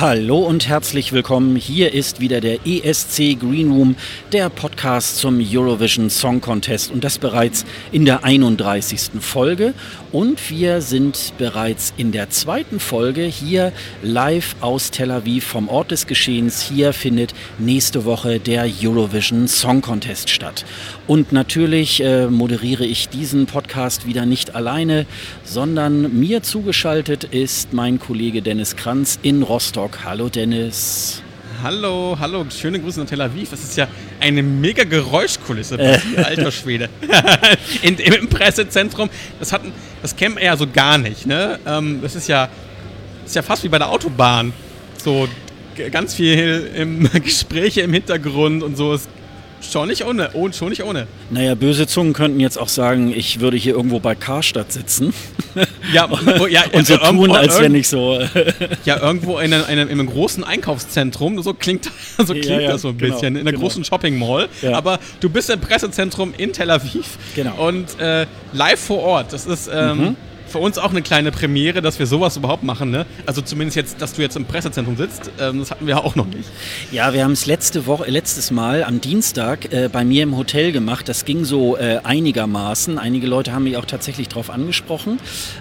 Hallo und herzlich willkommen. Hier ist wieder der ESC Green Room, der Podcast zum Eurovision Song Contest und das bereits in der 31. Folge. Und wir sind bereits in der zweiten Folge hier live aus Tel Aviv vom Ort des Geschehens. Hier findet nächste Woche der Eurovision Song Contest statt. Und natürlich äh, moderiere ich diesen Podcast wieder nicht alleine, sondern mir zugeschaltet ist mein Kollege Dennis Kranz in Rostock. Hallo Dennis. Hallo, hallo, schöne Grüße nach Tel Aviv. Das ist ja eine mega Geräuschkulisse, hier, alter Schwede. In, Im Pressezentrum, das, hatten, das kennen wir ja so gar nicht. Ne? Ähm, das ist ja, ist ja fast wie bei der Autobahn. So ganz viel im Gespräche im Hintergrund und so. Es Schon nicht ohne, oh, schon nicht ohne. Naja, böse Zungen könnten jetzt auch sagen, ich würde hier irgendwo bei Karstadt sitzen. Ja, ja und so tun, als wenn ich so. ja, irgendwo in einem, in einem, großen Einkaufszentrum, so klingt, so klingt ja, ja, das so ein genau, bisschen, in einer genau. großen Shopping Mall. Ja. Aber du bist im Pressezentrum in Tel Aviv. Genau. Und äh, live vor Ort. Das ist. Ähm, mhm für uns auch eine kleine Premiere, dass wir sowas überhaupt machen. Ne? Also zumindest jetzt, dass du jetzt im Pressezentrum sitzt, ähm, das hatten wir auch noch nicht. Ja, wir haben es letzte Woche, letztes Mal am Dienstag äh, bei mir im Hotel gemacht. Das ging so äh, einigermaßen. Einige Leute haben mich auch tatsächlich darauf angesprochen,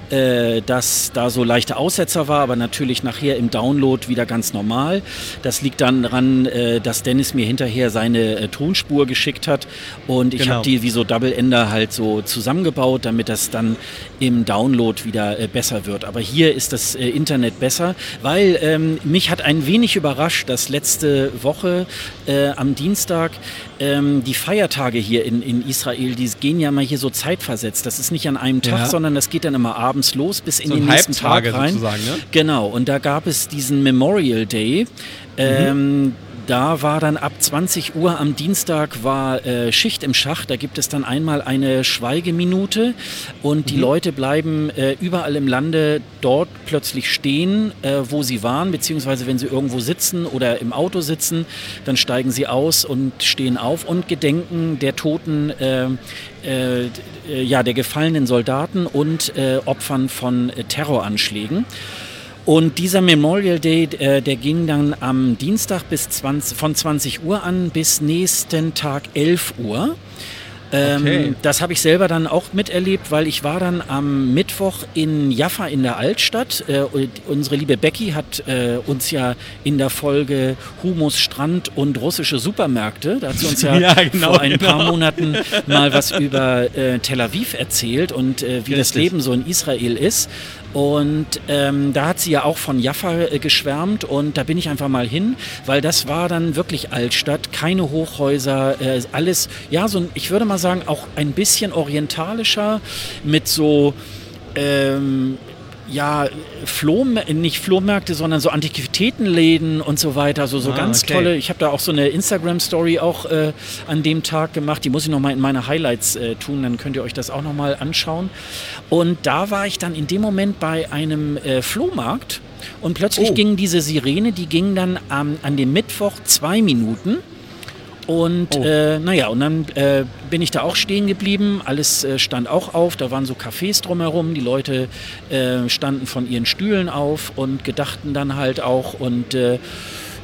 äh, dass da so leichte Aussetzer war, aber natürlich nachher im Download wieder ganz normal. Das liegt dann daran, äh, dass Dennis mir hinterher seine äh, Tonspur geschickt hat und ich genau. habe die wie so Double Ender halt so zusammengebaut, damit das dann im Download wieder äh, besser wird. Aber hier ist das äh, Internet besser, weil ähm, mich hat ein wenig überrascht, dass letzte Woche äh, am Dienstag ähm, die Feiertage hier in, in Israel, die gehen ja mal hier so zeitversetzt. Das ist nicht an einem Tag, ja. sondern das geht dann immer abends los bis in so den nächsten Tag rein. Ne? Genau, und da gab es diesen Memorial Day. Mhm. Ähm, da war dann ab 20 Uhr am Dienstag war äh, Schicht im Schach. Da gibt es dann einmal eine Schweigeminute und die mhm. Leute bleiben äh, überall im Lande dort plötzlich stehen, äh, wo sie waren, beziehungsweise wenn sie irgendwo sitzen oder im Auto sitzen, dann steigen sie aus und stehen auf und gedenken der Toten äh, äh, ja, der gefallenen Soldaten und äh, Opfern von äh, Terroranschlägen. Und dieser Memorial Day, äh, der ging dann am Dienstag bis 20, von 20 Uhr an bis nächsten Tag 11 Uhr. Ähm, okay. Das habe ich selber dann auch miterlebt, weil ich war dann am Mittwoch in Jaffa in der Altstadt. Äh, unsere liebe Becky hat äh, uns ja in der Folge Humus, Strand und russische Supermärkte, da hat sie uns ja, ja genau, vor ein genau. paar Monaten mal was über äh, Tel Aviv erzählt und äh, wie Richtig. das Leben so in Israel ist. Und ähm, da hat sie ja auch von Jaffa äh, geschwärmt und da bin ich einfach mal hin, weil das war dann wirklich Altstadt, keine Hochhäuser, äh, alles, ja, so ich würde mal sagen, auch ein bisschen orientalischer mit so ähm, ja, Floh, nicht Flohmärkte, sondern so Antiquitätenläden und so weiter. So, so ah, ganz okay. tolle. Ich habe da auch so eine Instagram-Story auch äh, an dem Tag gemacht. Die muss ich nochmal in meine Highlights äh, tun, dann könnt ihr euch das auch nochmal anschauen. Und da war ich dann in dem Moment bei einem äh, Flohmarkt und plötzlich oh. ging diese Sirene, die ging dann ähm, an dem Mittwoch zwei Minuten. Und oh. äh, naja, und dann äh, bin ich da auch stehen geblieben. Alles äh, stand auch auf. Da waren so Cafés drumherum. Die Leute äh, standen von ihren Stühlen auf und gedachten dann halt auch. Und äh,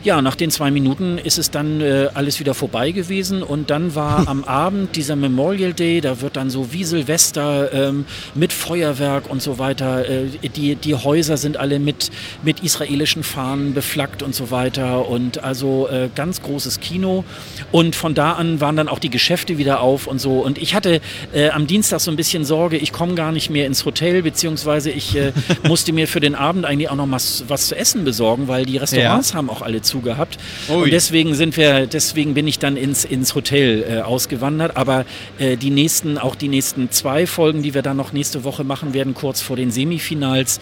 ja, nach den zwei Minuten ist es dann äh, alles wieder vorbei gewesen und dann war am Abend dieser Memorial Day, da wird dann so wie Silvester ähm, mit Feuerwerk und so weiter, äh, die, die Häuser sind alle mit, mit israelischen Fahnen beflaggt und so weiter und also äh, ganz großes Kino. Und von da an waren dann auch die Geschäfte wieder auf und so. Und ich hatte äh, am Dienstag so ein bisschen Sorge, ich komme gar nicht mehr ins Hotel, beziehungsweise ich äh, musste mir für den Abend eigentlich auch noch was, was zu essen besorgen, weil die Restaurants ja. haben auch alle zu dazu gehabt. Ui. Und deswegen sind wir, deswegen bin ich dann ins, ins Hotel äh, ausgewandert. Aber äh, die nächsten, auch die nächsten zwei Folgen, die wir dann noch nächste Woche machen werden, kurz vor den Semifinals,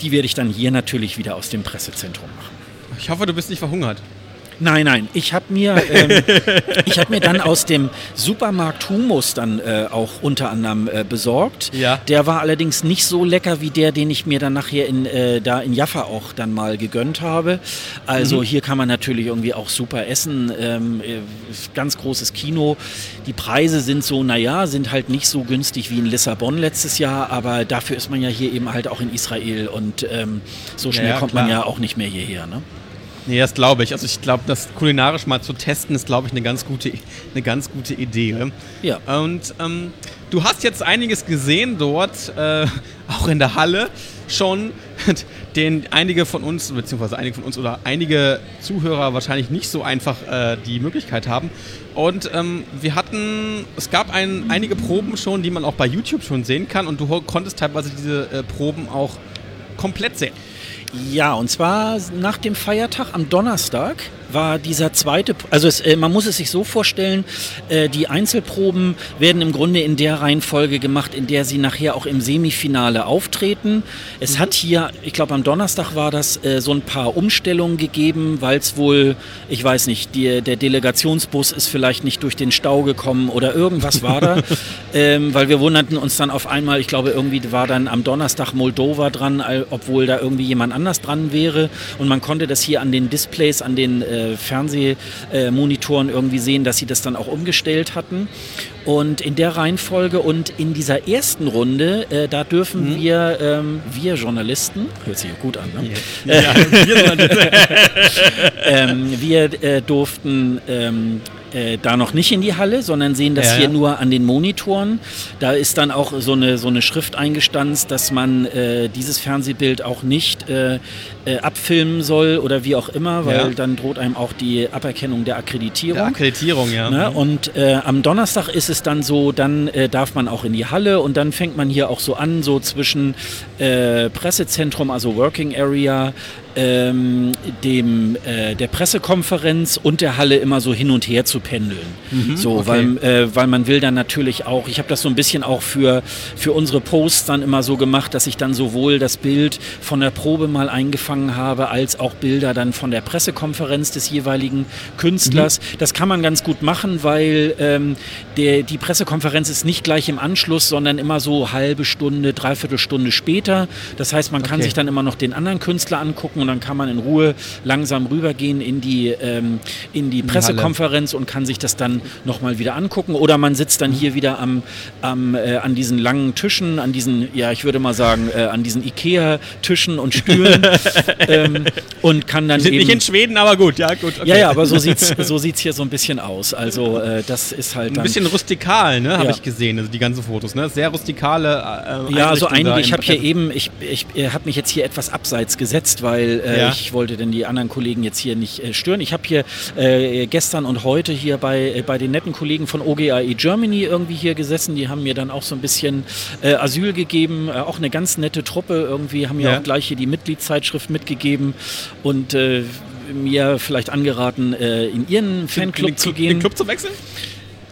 die werde ich dann hier natürlich wieder aus dem Pressezentrum machen. Ich hoffe, du bist nicht verhungert. Nein, nein. Ich habe mir, ähm, hab mir dann aus dem Supermarkt Humus dann äh, auch unter anderem äh, besorgt. Ja. Der war allerdings nicht so lecker wie der, den ich mir dann nachher in, äh, da in Jaffa auch dann mal gegönnt habe. Also mhm. hier kann man natürlich irgendwie auch super essen. Ähm, äh, ganz großes Kino. Die Preise sind so, naja, sind halt nicht so günstig wie in Lissabon letztes Jahr, aber dafür ist man ja hier eben halt auch in Israel und ähm, so schnell ja, kommt klar. man ja auch nicht mehr hierher. Ne? Nee, das glaube ich. Also ich glaube, das kulinarisch mal zu testen, ist, glaube ich, eine ganz gute, eine ganz gute Idee. Ja. Und ähm, du hast jetzt einiges gesehen dort, äh, auch in der Halle schon, den einige von uns, beziehungsweise einige von uns oder einige Zuhörer wahrscheinlich nicht so einfach äh, die Möglichkeit haben. Und ähm, wir hatten, es gab ein, einige Proben schon, die man auch bei YouTube schon sehen kann und du konntest teilweise diese äh, Proben auch komplett sehen. Ja, und zwar nach dem Feiertag am Donnerstag war dieser zweite, also es, äh, man muss es sich so vorstellen, äh, die Einzelproben werden im Grunde in der Reihenfolge gemacht, in der sie nachher auch im Semifinale auftreten. Es mhm. hat hier, ich glaube am Donnerstag war das, äh, so ein paar Umstellungen gegeben, weil es wohl, ich weiß nicht, die, der Delegationsbus ist vielleicht nicht durch den Stau gekommen oder irgendwas war da, ähm, weil wir wunderten uns dann auf einmal, ich glaube irgendwie war dann am Donnerstag Moldova dran, obwohl da irgendwie jemand anders dran wäre und man konnte das hier an den Displays, an den äh, äh, Fernsehmonitoren irgendwie sehen, dass sie das dann auch umgestellt hatten. Und in der Reihenfolge und in dieser ersten Runde, äh, da dürfen mhm. wir, ähm, wir Journalisten, hört sich gut an, ne? Ja, ja, wir, ähm, wir äh, durften ähm, äh, da noch nicht in die Halle, sondern sehen das ja, hier ja. nur an den Monitoren. Da ist dann auch so eine, so eine Schrift eingestanzt, dass man äh, dieses Fernsehbild auch nicht äh, äh abfilmen soll oder wie auch immer, weil ja. dann droht einem auch die Aberkennung der Akkreditierung. Der Akkreditierung, ja. Ne? Und äh, am Donnerstag ist es dann so, dann äh, darf man auch in die Halle und dann fängt man hier auch so an, so zwischen Pressezentrum, also Working Area, ähm, dem, äh, der Pressekonferenz und der Halle immer so hin und her zu pendeln. Mhm, so, okay. weil, äh, weil man will dann natürlich auch, ich habe das so ein bisschen auch für, für unsere Posts dann immer so gemacht, dass ich dann sowohl das Bild von der Probe mal eingefangen habe, als auch Bilder dann von der Pressekonferenz des jeweiligen Künstlers. Mhm. Das kann man ganz gut machen, weil ähm, der, die Pressekonferenz ist nicht gleich im Anschluss, sondern immer so halbe Stunde, dreiviertel Stunde später. Das heißt, man kann okay. sich dann immer noch den anderen Künstler angucken und dann kann man in Ruhe langsam rübergehen in die, ähm, in die Pressekonferenz und kann sich das dann nochmal wieder angucken. Oder man sitzt dann hier wieder am, am, äh, an diesen langen Tischen, an diesen, ja, ich würde mal sagen, äh, an diesen Ikea-Tischen und Stühlen ähm, und kann dann. Die sind eben, nicht in Schweden, aber gut, ja, gut. Okay. Ja, ja, aber so sieht es so sieht's hier so ein bisschen aus. Also, äh, das ist halt. Dann, ein bisschen rustikal, ne, habe ja. ich gesehen, also die ganzen Fotos, ne? Sehr rustikale. Äh, ja, so einige. Ich habe hier eben, ich, ich, habe mich jetzt hier etwas abseits gesetzt, weil äh, ja. Ich wollte denn die anderen Kollegen jetzt hier nicht äh, stören. Ich habe hier äh, gestern und heute hier bei, äh, bei den netten Kollegen von OGAE Germany irgendwie hier gesessen. Die haben mir dann auch so ein bisschen Asyl gegeben. Auch eine ganz nette Truppe irgendwie, haben ja. auch gleich hier die Mitgliedszeitschrift mitgegeben und mir vielleicht angeraten, in ihren Fanclub zu gehen. Den Club zu wechseln?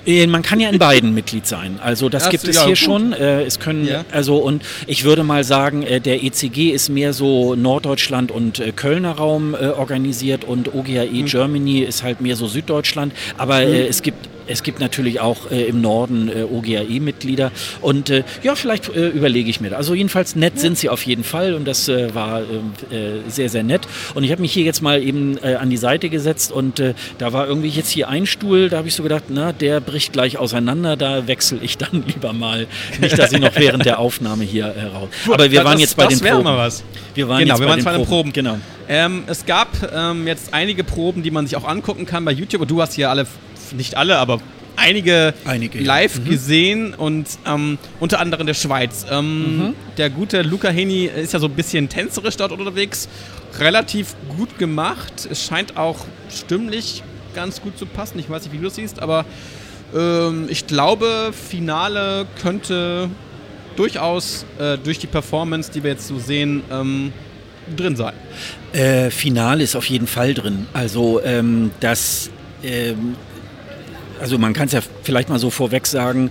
Äh, man kann ja in beiden Mitglied sein. Also das, das gibt es ja, hier gut. schon. Äh, es können ja. also und ich würde mal sagen, äh, der ECG ist mehr so Norddeutschland und Kölner Raum organisiert und OGAE mhm. Germany ist halt mehr so Süddeutschland. Aber mhm. es gibt es gibt natürlich auch äh, im Norden äh, OGAE-Mitglieder. Und äh, ja, vielleicht äh, überlege ich mir das. Also jedenfalls nett ja. sind sie auf jeden Fall und das äh, war ähm, äh, sehr, sehr nett. Und ich habe mich hier jetzt mal eben an die Seite gesetzt und da war irgendwie jetzt hier ein Stuhl, da habe ich so gedacht, na, der bricht gleich auseinander, da wechsle ich dann lieber mal. Nicht, dass ich noch während der Aufnahme hier raus. Aber wir das, waren jetzt bei den Proben. Mal was. Wir waren genau, jetzt wir waren bei den Proben. Proben. Genau. Ähm, es gab ähm, jetzt einige Proben, die man sich auch angucken kann bei YouTube. Und du hast hier alle nicht alle, aber einige, einige live ja. mhm. gesehen und ähm, unter anderem der Schweiz. Ähm, mhm. Der gute Luca Heni ist ja so ein bisschen tänzerisch dort unterwegs, relativ gut gemacht. Es scheint auch stimmlich ganz gut zu passen. Ich weiß nicht, wie du das siehst, aber ähm, ich glaube, Finale könnte durchaus äh, durch die Performance, die wir jetzt so sehen, ähm, drin sein. Äh, Finale ist auf jeden Fall drin. Also ähm, das ähm, also man kann es ja vielleicht mal so vorweg sagen,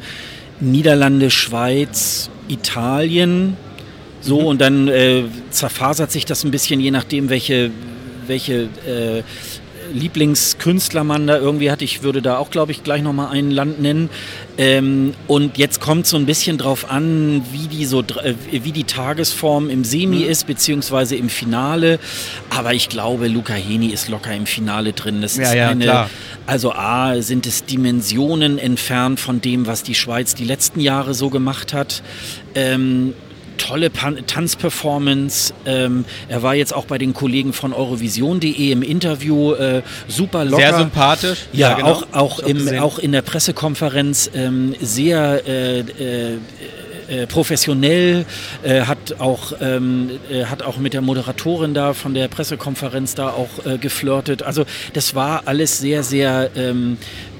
Niederlande, Schweiz, Italien, so mhm. und dann äh, zerfasert sich das ein bisschen, je nachdem, welche, welche äh, Lieblingskünstler man da irgendwie hat. Ich würde da auch, glaube ich, gleich nochmal ein Land nennen. Ähm, und jetzt kommt so ein bisschen drauf an, wie die, so, äh, wie die Tagesform im Semi mhm. ist, beziehungsweise im Finale. Aber ich glaube, Luca Heni ist locker im Finale drin. Das ja, ist ja, eine, klar. Also A, sind es Dimensionen entfernt von dem, was die Schweiz die letzten Jahre so gemacht hat. Ähm, tolle Pan Tanzperformance. Ähm, er war jetzt auch bei den Kollegen von Eurovision.de im Interview äh, super locker. Sehr sympathisch. Ja, ja genau. auch, auch, im, auch in der Pressekonferenz ähm, sehr äh, äh, äh, professionell, äh, hat, auch, ähm, äh, hat auch mit der Moderatorin da von der Pressekonferenz da auch äh, geflirtet. Also das war alles sehr, sehr ähm,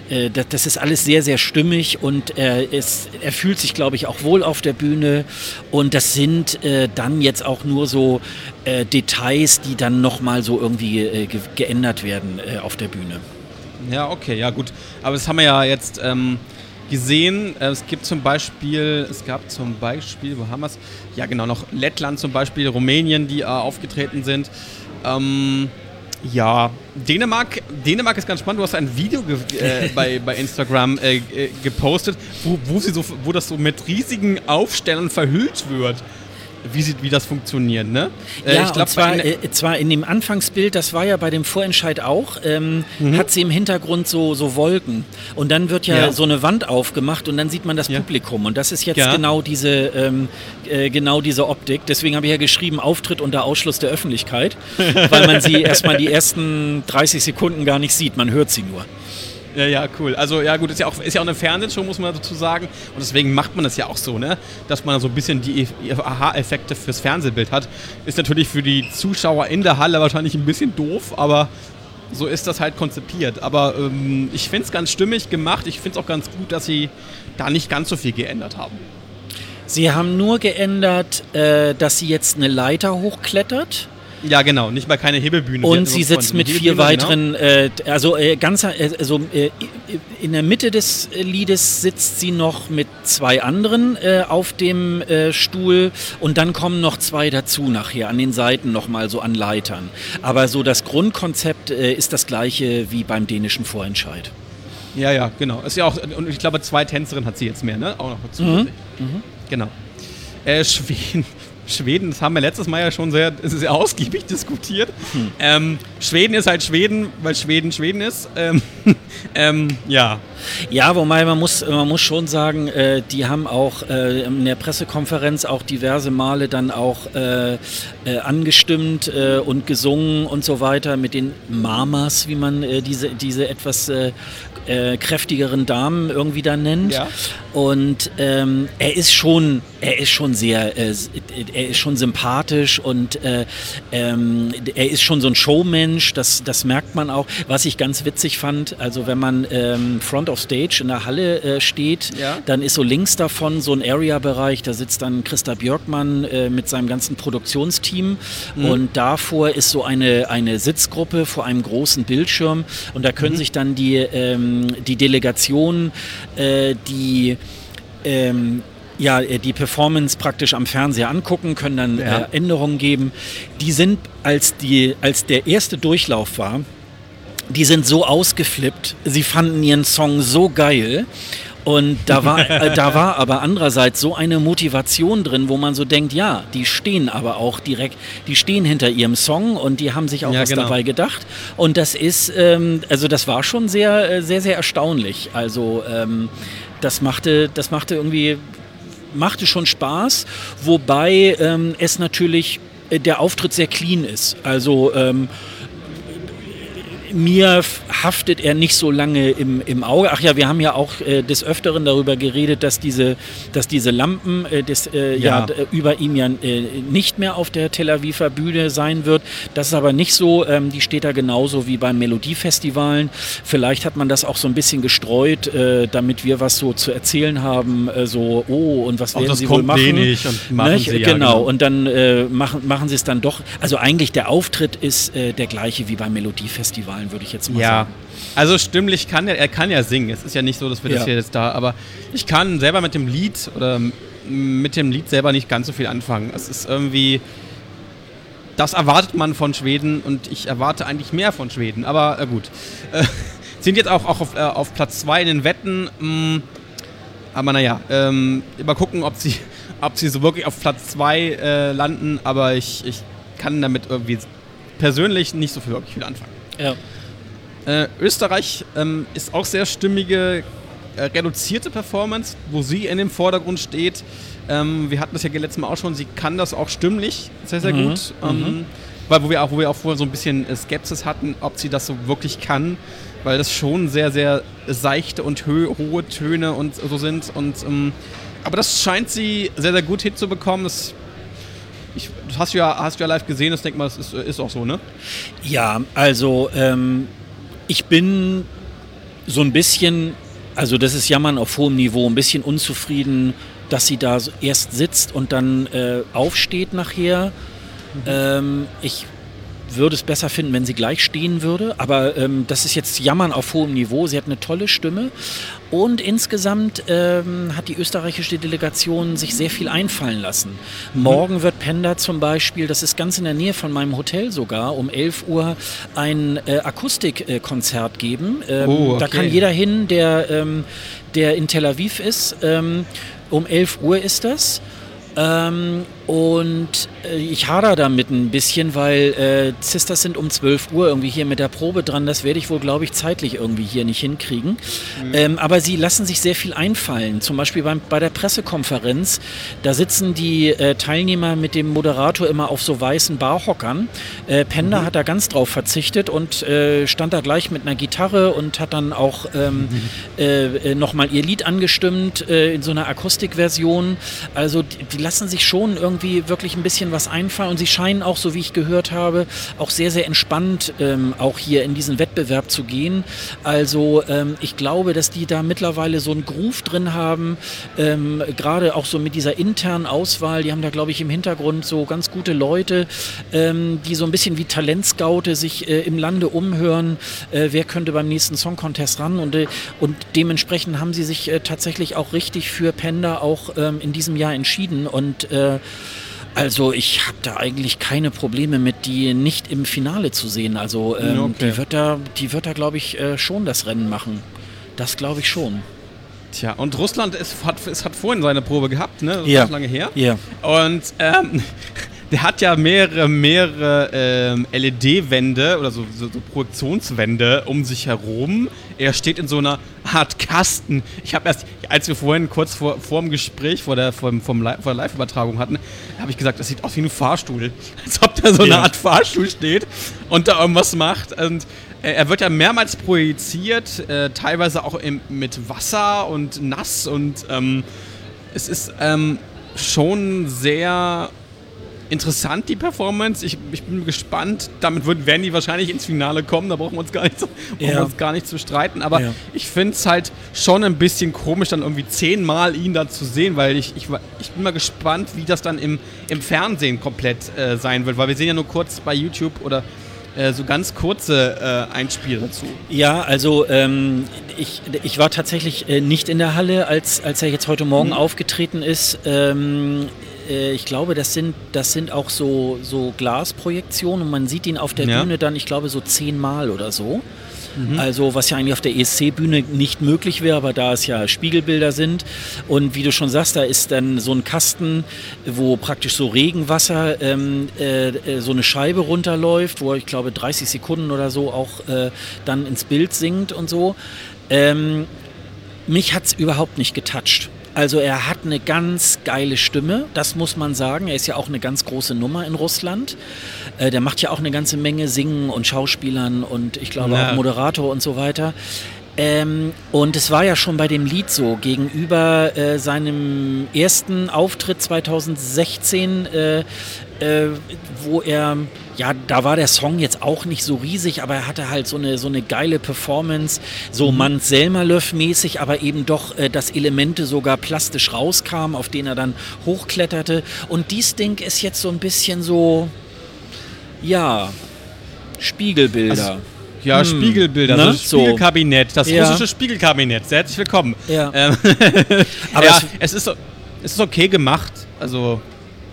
äh, das, ist alles sehr, sehr stimmig und er, ist, er fühlt sich, glaube ich, auch wohl auf der Bühne. Und das sind äh, dann jetzt auch nur so äh, Details, die dann nochmal so irgendwie äh, ge geändert werden auf der Bühne. Ja, okay, ja gut. Aber das haben wir ja jetzt ähm, gesehen. Äh, es gibt zum Beispiel, es gab zum Beispiel, wo haben wir es? Ja, genau, noch Lettland zum Beispiel, Rumänien, die aufgetreten sind. Ähm, ja, Dänemark, Dänemark ist ganz spannend. Du hast ein Video äh, bei, bei Instagram äh, äh, gepostet, wo, wo, sie so, wo das so mit riesigen Aufstellern verhüllt wird wie, sieht, wie das funktioniert, ne? Äh, ja, ich glaub, zwar, äh, zwar in dem Anfangsbild, das war ja bei dem Vorentscheid auch, ähm, mhm. hat sie im Hintergrund so, so Wolken. Und dann wird ja, ja, so eine Wand aufgemacht und dann sieht man das ja. Publikum. Und das ist jetzt ja. genau, diese, ähm, äh, genau diese Optik. Deswegen habe ich ja geschrieben, Auftritt unter Ausschluss der Öffentlichkeit, weil man sie erstmal die ersten 30 Sekunden gar nicht sieht. Man hört sie nur. Ja, ja, cool. Also ja gut, ist ja auch, ist ja auch eine Fernsehshow, muss man dazu sagen. Und deswegen macht man das ja auch so, ne? Dass man so ein bisschen die Aha-Effekte fürs Fernsehbild hat. Ist natürlich für die Zuschauer in der Halle wahrscheinlich ein bisschen doof, aber so ist das halt konzipiert. Aber ähm, ich finde es ganz stimmig gemacht. Ich finde es auch ganz gut, dass sie da nicht ganz so viel geändert haben. Sie haben nur geändert, äh, dass sie jetzt eine Leiter hochklettert ja, genau, nicht mal keine Hebelbühne. Und sie sitzt mit vier genau. weiteren, genau. äh, also äh, ganz, äh, also äh, in der Mitte des Liedes sitzt sie noch mit zwei anderen äh, auf dem äh, Stuhl und dann kommen noch zwei dazu nachher an den Seiten nochmal so an Leitern. Aber so das Grundkonzept ist das gleiche wie beim dänischen Vorentscheid. Ja, ja, genau. Ist ja auch, und ich glaube, zwei Tänzerinnen hat sie jetzt mehr, ne? Auch noch zusätzlich. Mhm. Mhm. Genau. Schweden. Schweden, das haben wir letztes Mal ja schon sehr, sehr ausgiebig diskutiert. Hm. Ähm, Schweden ist halt Schweden, weil Schweden Schweden ist. Ähm, ähm, ja. Ja, wobei man muss, man muss schon sagen, äh, die haben auch äh, in der Pressekonferenz auch diverse Male dann auch äh, äh angestimmt äh, und gesungen und so weiter mit den Mamas, wie man äh, diese, diese etwas kräftigeren Damen irgendwie da nennt. Ja. Und ähm, er ist schon, er ist schon sehr, er ist schon sympathisch und ähm, er ist schon so ein Showmensch, das, das merkt man auch. Was ich ganz witzig fand, also wenn man ähm, Front of Stage in der Halle äh, steht, ja. dann ist so links davon so ein Area-Bereich, da sitzt dann Christa Björkmann äh, mit seinem ganzen Produktionsteam mhm. und davor ist so eine, eine Sitzgruppe vor einem großen Bildschirm und da können mhm. sich dann die, ähm, die Delegationen, äh, die ähm, ja, äh, die Performance praktisch am Fernseher angucken, können dann ja. äh, Änderungen geben. Die sind, als, die, als der erste Durchlauf war, die sind so ausgeflippt, sie fanden ihren Song so geil. Und da war, äh, da war aber andererseits so eine Motivation drin, wo man so denkt, ja, die stehen aber auch direkt, die stehen hinter ihrem Song und die haben sich auch ja, was genau. dabei gedacht. Und das ist, ähm, also das war schon sehr, äh, sehr, sehr erstaunlich. Also ähm, das machte, das machte irgendwie, machte schon Spaß, wobei ähm, es natürlich äh, der Auftritt sehr clean ist. Also ähm, mir haftet er nicht so lange im, im Auge. Ach ja, wir haben ja auch äh, des Öfteren darüber geredet, dass diese, dass diese Lampen äh, des, äh, ja. ja. über ihm ja äh, nicht mehr auf der Tel Aviver Bühne sein wird. Das ist aber nicht so. Ähm, die steht da genauso wie beim Melodiefestivalen. Vielleicht hat man das auch so ein bisschen gestreut, äh, damit wir was so zu erzählen haben. Äh, so, oh, und was werden sie wohl machen? Wenig und machen sie, ja, genau. genau. Und dann machen, machen sie es dann doch. Also eigentlich der Auftritt ist der gleiche wie beim Melodiefestival sein, würde ich jetzt mal ja. sagen. Also stimmlich kann er, er kann ja singen. Es ist ja nicht so, dass wir ja. das hier jetzt da, aber ich kann selber mit dem Lied oder mit dem Lied selber nicht ganz so viel anfangen. Es ist irgendwie, das erwartet man von Schweden und ich erwarte eigentlich mehr von Schweden, aber äh, gut. Äh, sind jetzt auch, auch auf, äh, auf Platz 2 in den Wetten. Mh, mm, aber naja, ähm, mal gucken, ob sie, ob sie so wirklich auf Platz 2 äh, landen, aber ich, ich kann damit irgendwie persönlich nicht so viel, wirklich viel anfangen. Ja. Äh, Österreich ähm, ist auch sehr stimmige, äh, reduzierte Performance, wo sie in dem Vordergrund steht. Ähm, wir hatten das ja letztes Mal auch schon, sie kann das auch stimmlich sehr, sehr mhm. gut. Ähm, mhm. Weil wo wir auch, wo wir auch vorher so ein bisschen äh, Skepsis hatten, ob sie das so wirklich kann, weil das schon sehr, sehr seichte und hohe Töne und so sind. Und ähm, aber das scheint sie sehr, sehr gut hinzubekommen. Das ich, das hast du ja, hast du ja live gesehen, das denke mal, das ist, ist auch so, ne? Ja, also ähm, ich bin so ein bisschen, also das ist Jammern auf hohem Niveau, ein bisschen unzufrieden, dass sie da erst sitzt und dann äh, aufsteht nachher. Mhm. Ähm, ich würde es besser finden, wenn sie gleich stehen würde. Aber ähm, das ist jetzt Jammern auf hohem Niveau. Sie hat eine tolle Stimme. Und insgesamt ähm, hat die österreichische Delegation sich sehr viel einfallen lassen. Morgen wird Penda zum Beispiel, das ist ganz in der Nähe von meinem Hotel sogar, um 11 Uhr ein äh, Akustikkonzert geben. Ähm, oh, okay. Da kann jeder hin, der, ähm, der in Tel Aviv ist. Ähm, um 11 Uhr ist das. Ähm, und äh, ich hader damit ein bisschen, weil äh, Sisters sind um 12 Uhr irgendwie hier mit der Probe dran. Das werde ich wohl, glaube ich, zeitlich irgendwie hier nicht hinkriegen. Mhm. Ähm, aber sie lassen sich sehr viel einfallen. Zum Beispiel beim, bei der Pressekonferenz, da sitzen die äh, Teilnehmer mit dem Moderator immer auf so weißen Barhockern. Äh, Penda mhm. hat da ganz drauf verzichtet und äh, stand da gleich mit einer Gitarre und hat dann auch ähm, mhm. Äh, nochmal ihr Lied angestimmt in so einer Akustikversion. Also die, die lassen sich schon irgendwie wirklich ein bisschen was einfallen. Und sie scheinen auch, so wie ich gehört habe, auch sehr, sehr entspannt ähm, auch hier in diesen Wettbewerb zu gehen. Also ähm, ich glaube, dass die da mittlerweile so einen Groove drin haben, ähm, gerade auch so mit dieser internen Auswahl. Die haben da, glaube ich, im Hintergrund so ganz gute Leute, ähm, die so ein bisschen wie Talentscoute sich äh, im Lande umhören, äh, wer könnte beim nächsten Song Contest ran. Und, äh, und dementsprechend haben sie sich äh, tatsächlich auch richtig für Panda auch ähm, in diesem Jahr entschieden. Und äh, also ich habe da eigentlich keine Probleme mit, die nicht im Finale zu sehen. Also ähm, okay. die wird da, die wird da, glaube ich, äh, schon das Rennen machen. Das glaube ich schon. Tja, und Russland ist, hat, ist, hat vorhin seine Probe gehabt, ne? Das ja. lange her. Ja. Und ähm, der hat ja mehrere, mehrere ähm, LED-Wände oder so, so, so, Projektionswände um sich herum. Er steht in so einer Art Kasten. Ich habe erst, als wir vorhin kurz vor, vor dem Gespräch, vor der, vor, vom, vor der Live-Übertragung hatten, habe ich gesagt, das sieht aus wie ein Fahrstuhl. Als ob da so eine ja. Art Fahrstuhl steht und da irgendwas macht. Und er wird ja mehrmals projiziert, äh, teilweise auch im, mit Wasser und nass und ähm, es ist ähm, schon sehr interessant, die Performance. Ich, ich bin gespannt. Damit wird, werden die wahrscheinlich ins Finale kommen. Da brauchen wir uns gar nicht, ja. uns gar nicht zu streiten. Aber ja. ich finde es halt schon ein bisschen komisch, dann irgendwie zehnmal ihn da zu sehen, weil ich, ich, ich bin mal gespannt, wie das dann im, im Fernsehen komplett äh, sein wird. Weil wir sehen ja nur kurz bei YouTube oder äh, so ganz kurze äh, Einspiele dazu. Ja, also ähm, ich, ich war tatsächlich äh, nicht in der Halle, als, als er jetzt heute Morgen mhm. aufgetreten ist. Ähm, äh, ich glaube, das sind, das sind auch so, so Glasprojektionen und man sieht ihn auf der ja. Bühne dann, ich glaube, so zehnmal oder so. Mhm. Also was ja eigentlich auf der ESC-Bühne nicht möglich wäre, aber da es ja Spiegelbilder sind. Und wie du schon sagst, da ist dann so ein Kasten, wo praktisch so Regenwasser ähm, äh, äh so eine Scheibe runterläuft, wo ich glaube 30 Sekunden oder so auch äh, dann ins Bild sinkt und so. Ähm, mich hat es überhaupt nicht getoucht. Also er hat eine ganz geile Stimme, das muss man sagen. Er ist ja auch eine ganz große Nummer in Russland. Äh, der macht ja auch eine ganze Menge Singen und Schauspielern und ich glaube ja. auch Moderator und so weiter. Ähm, und es war ja schon bei dem Lied so, gegenüber äh, seinem ersten Auftritt 2016, äh, äh, wo er, ja, da war der Song jetzt auch nicht so riesig, aber er hatte halt so eine, so eine geile Performance, so mhm. Mans Selmerlöff-mäßig, aber eben doch, äh, dass Elemente sogar plastisch rauskamen, auf denen er dann hochkletterte. Und dies Ding ist jetzt so ein bisschen so, ja, Spiegelbilder. Also ja, hm. Spiegelbilder, ne? das Spiegelkabinett, das ja. russische Spiegelkabinett. Sehr herzlich willkommen. Ja. Ähm, aber ja, es, ist, es ist okay gemacht. Also,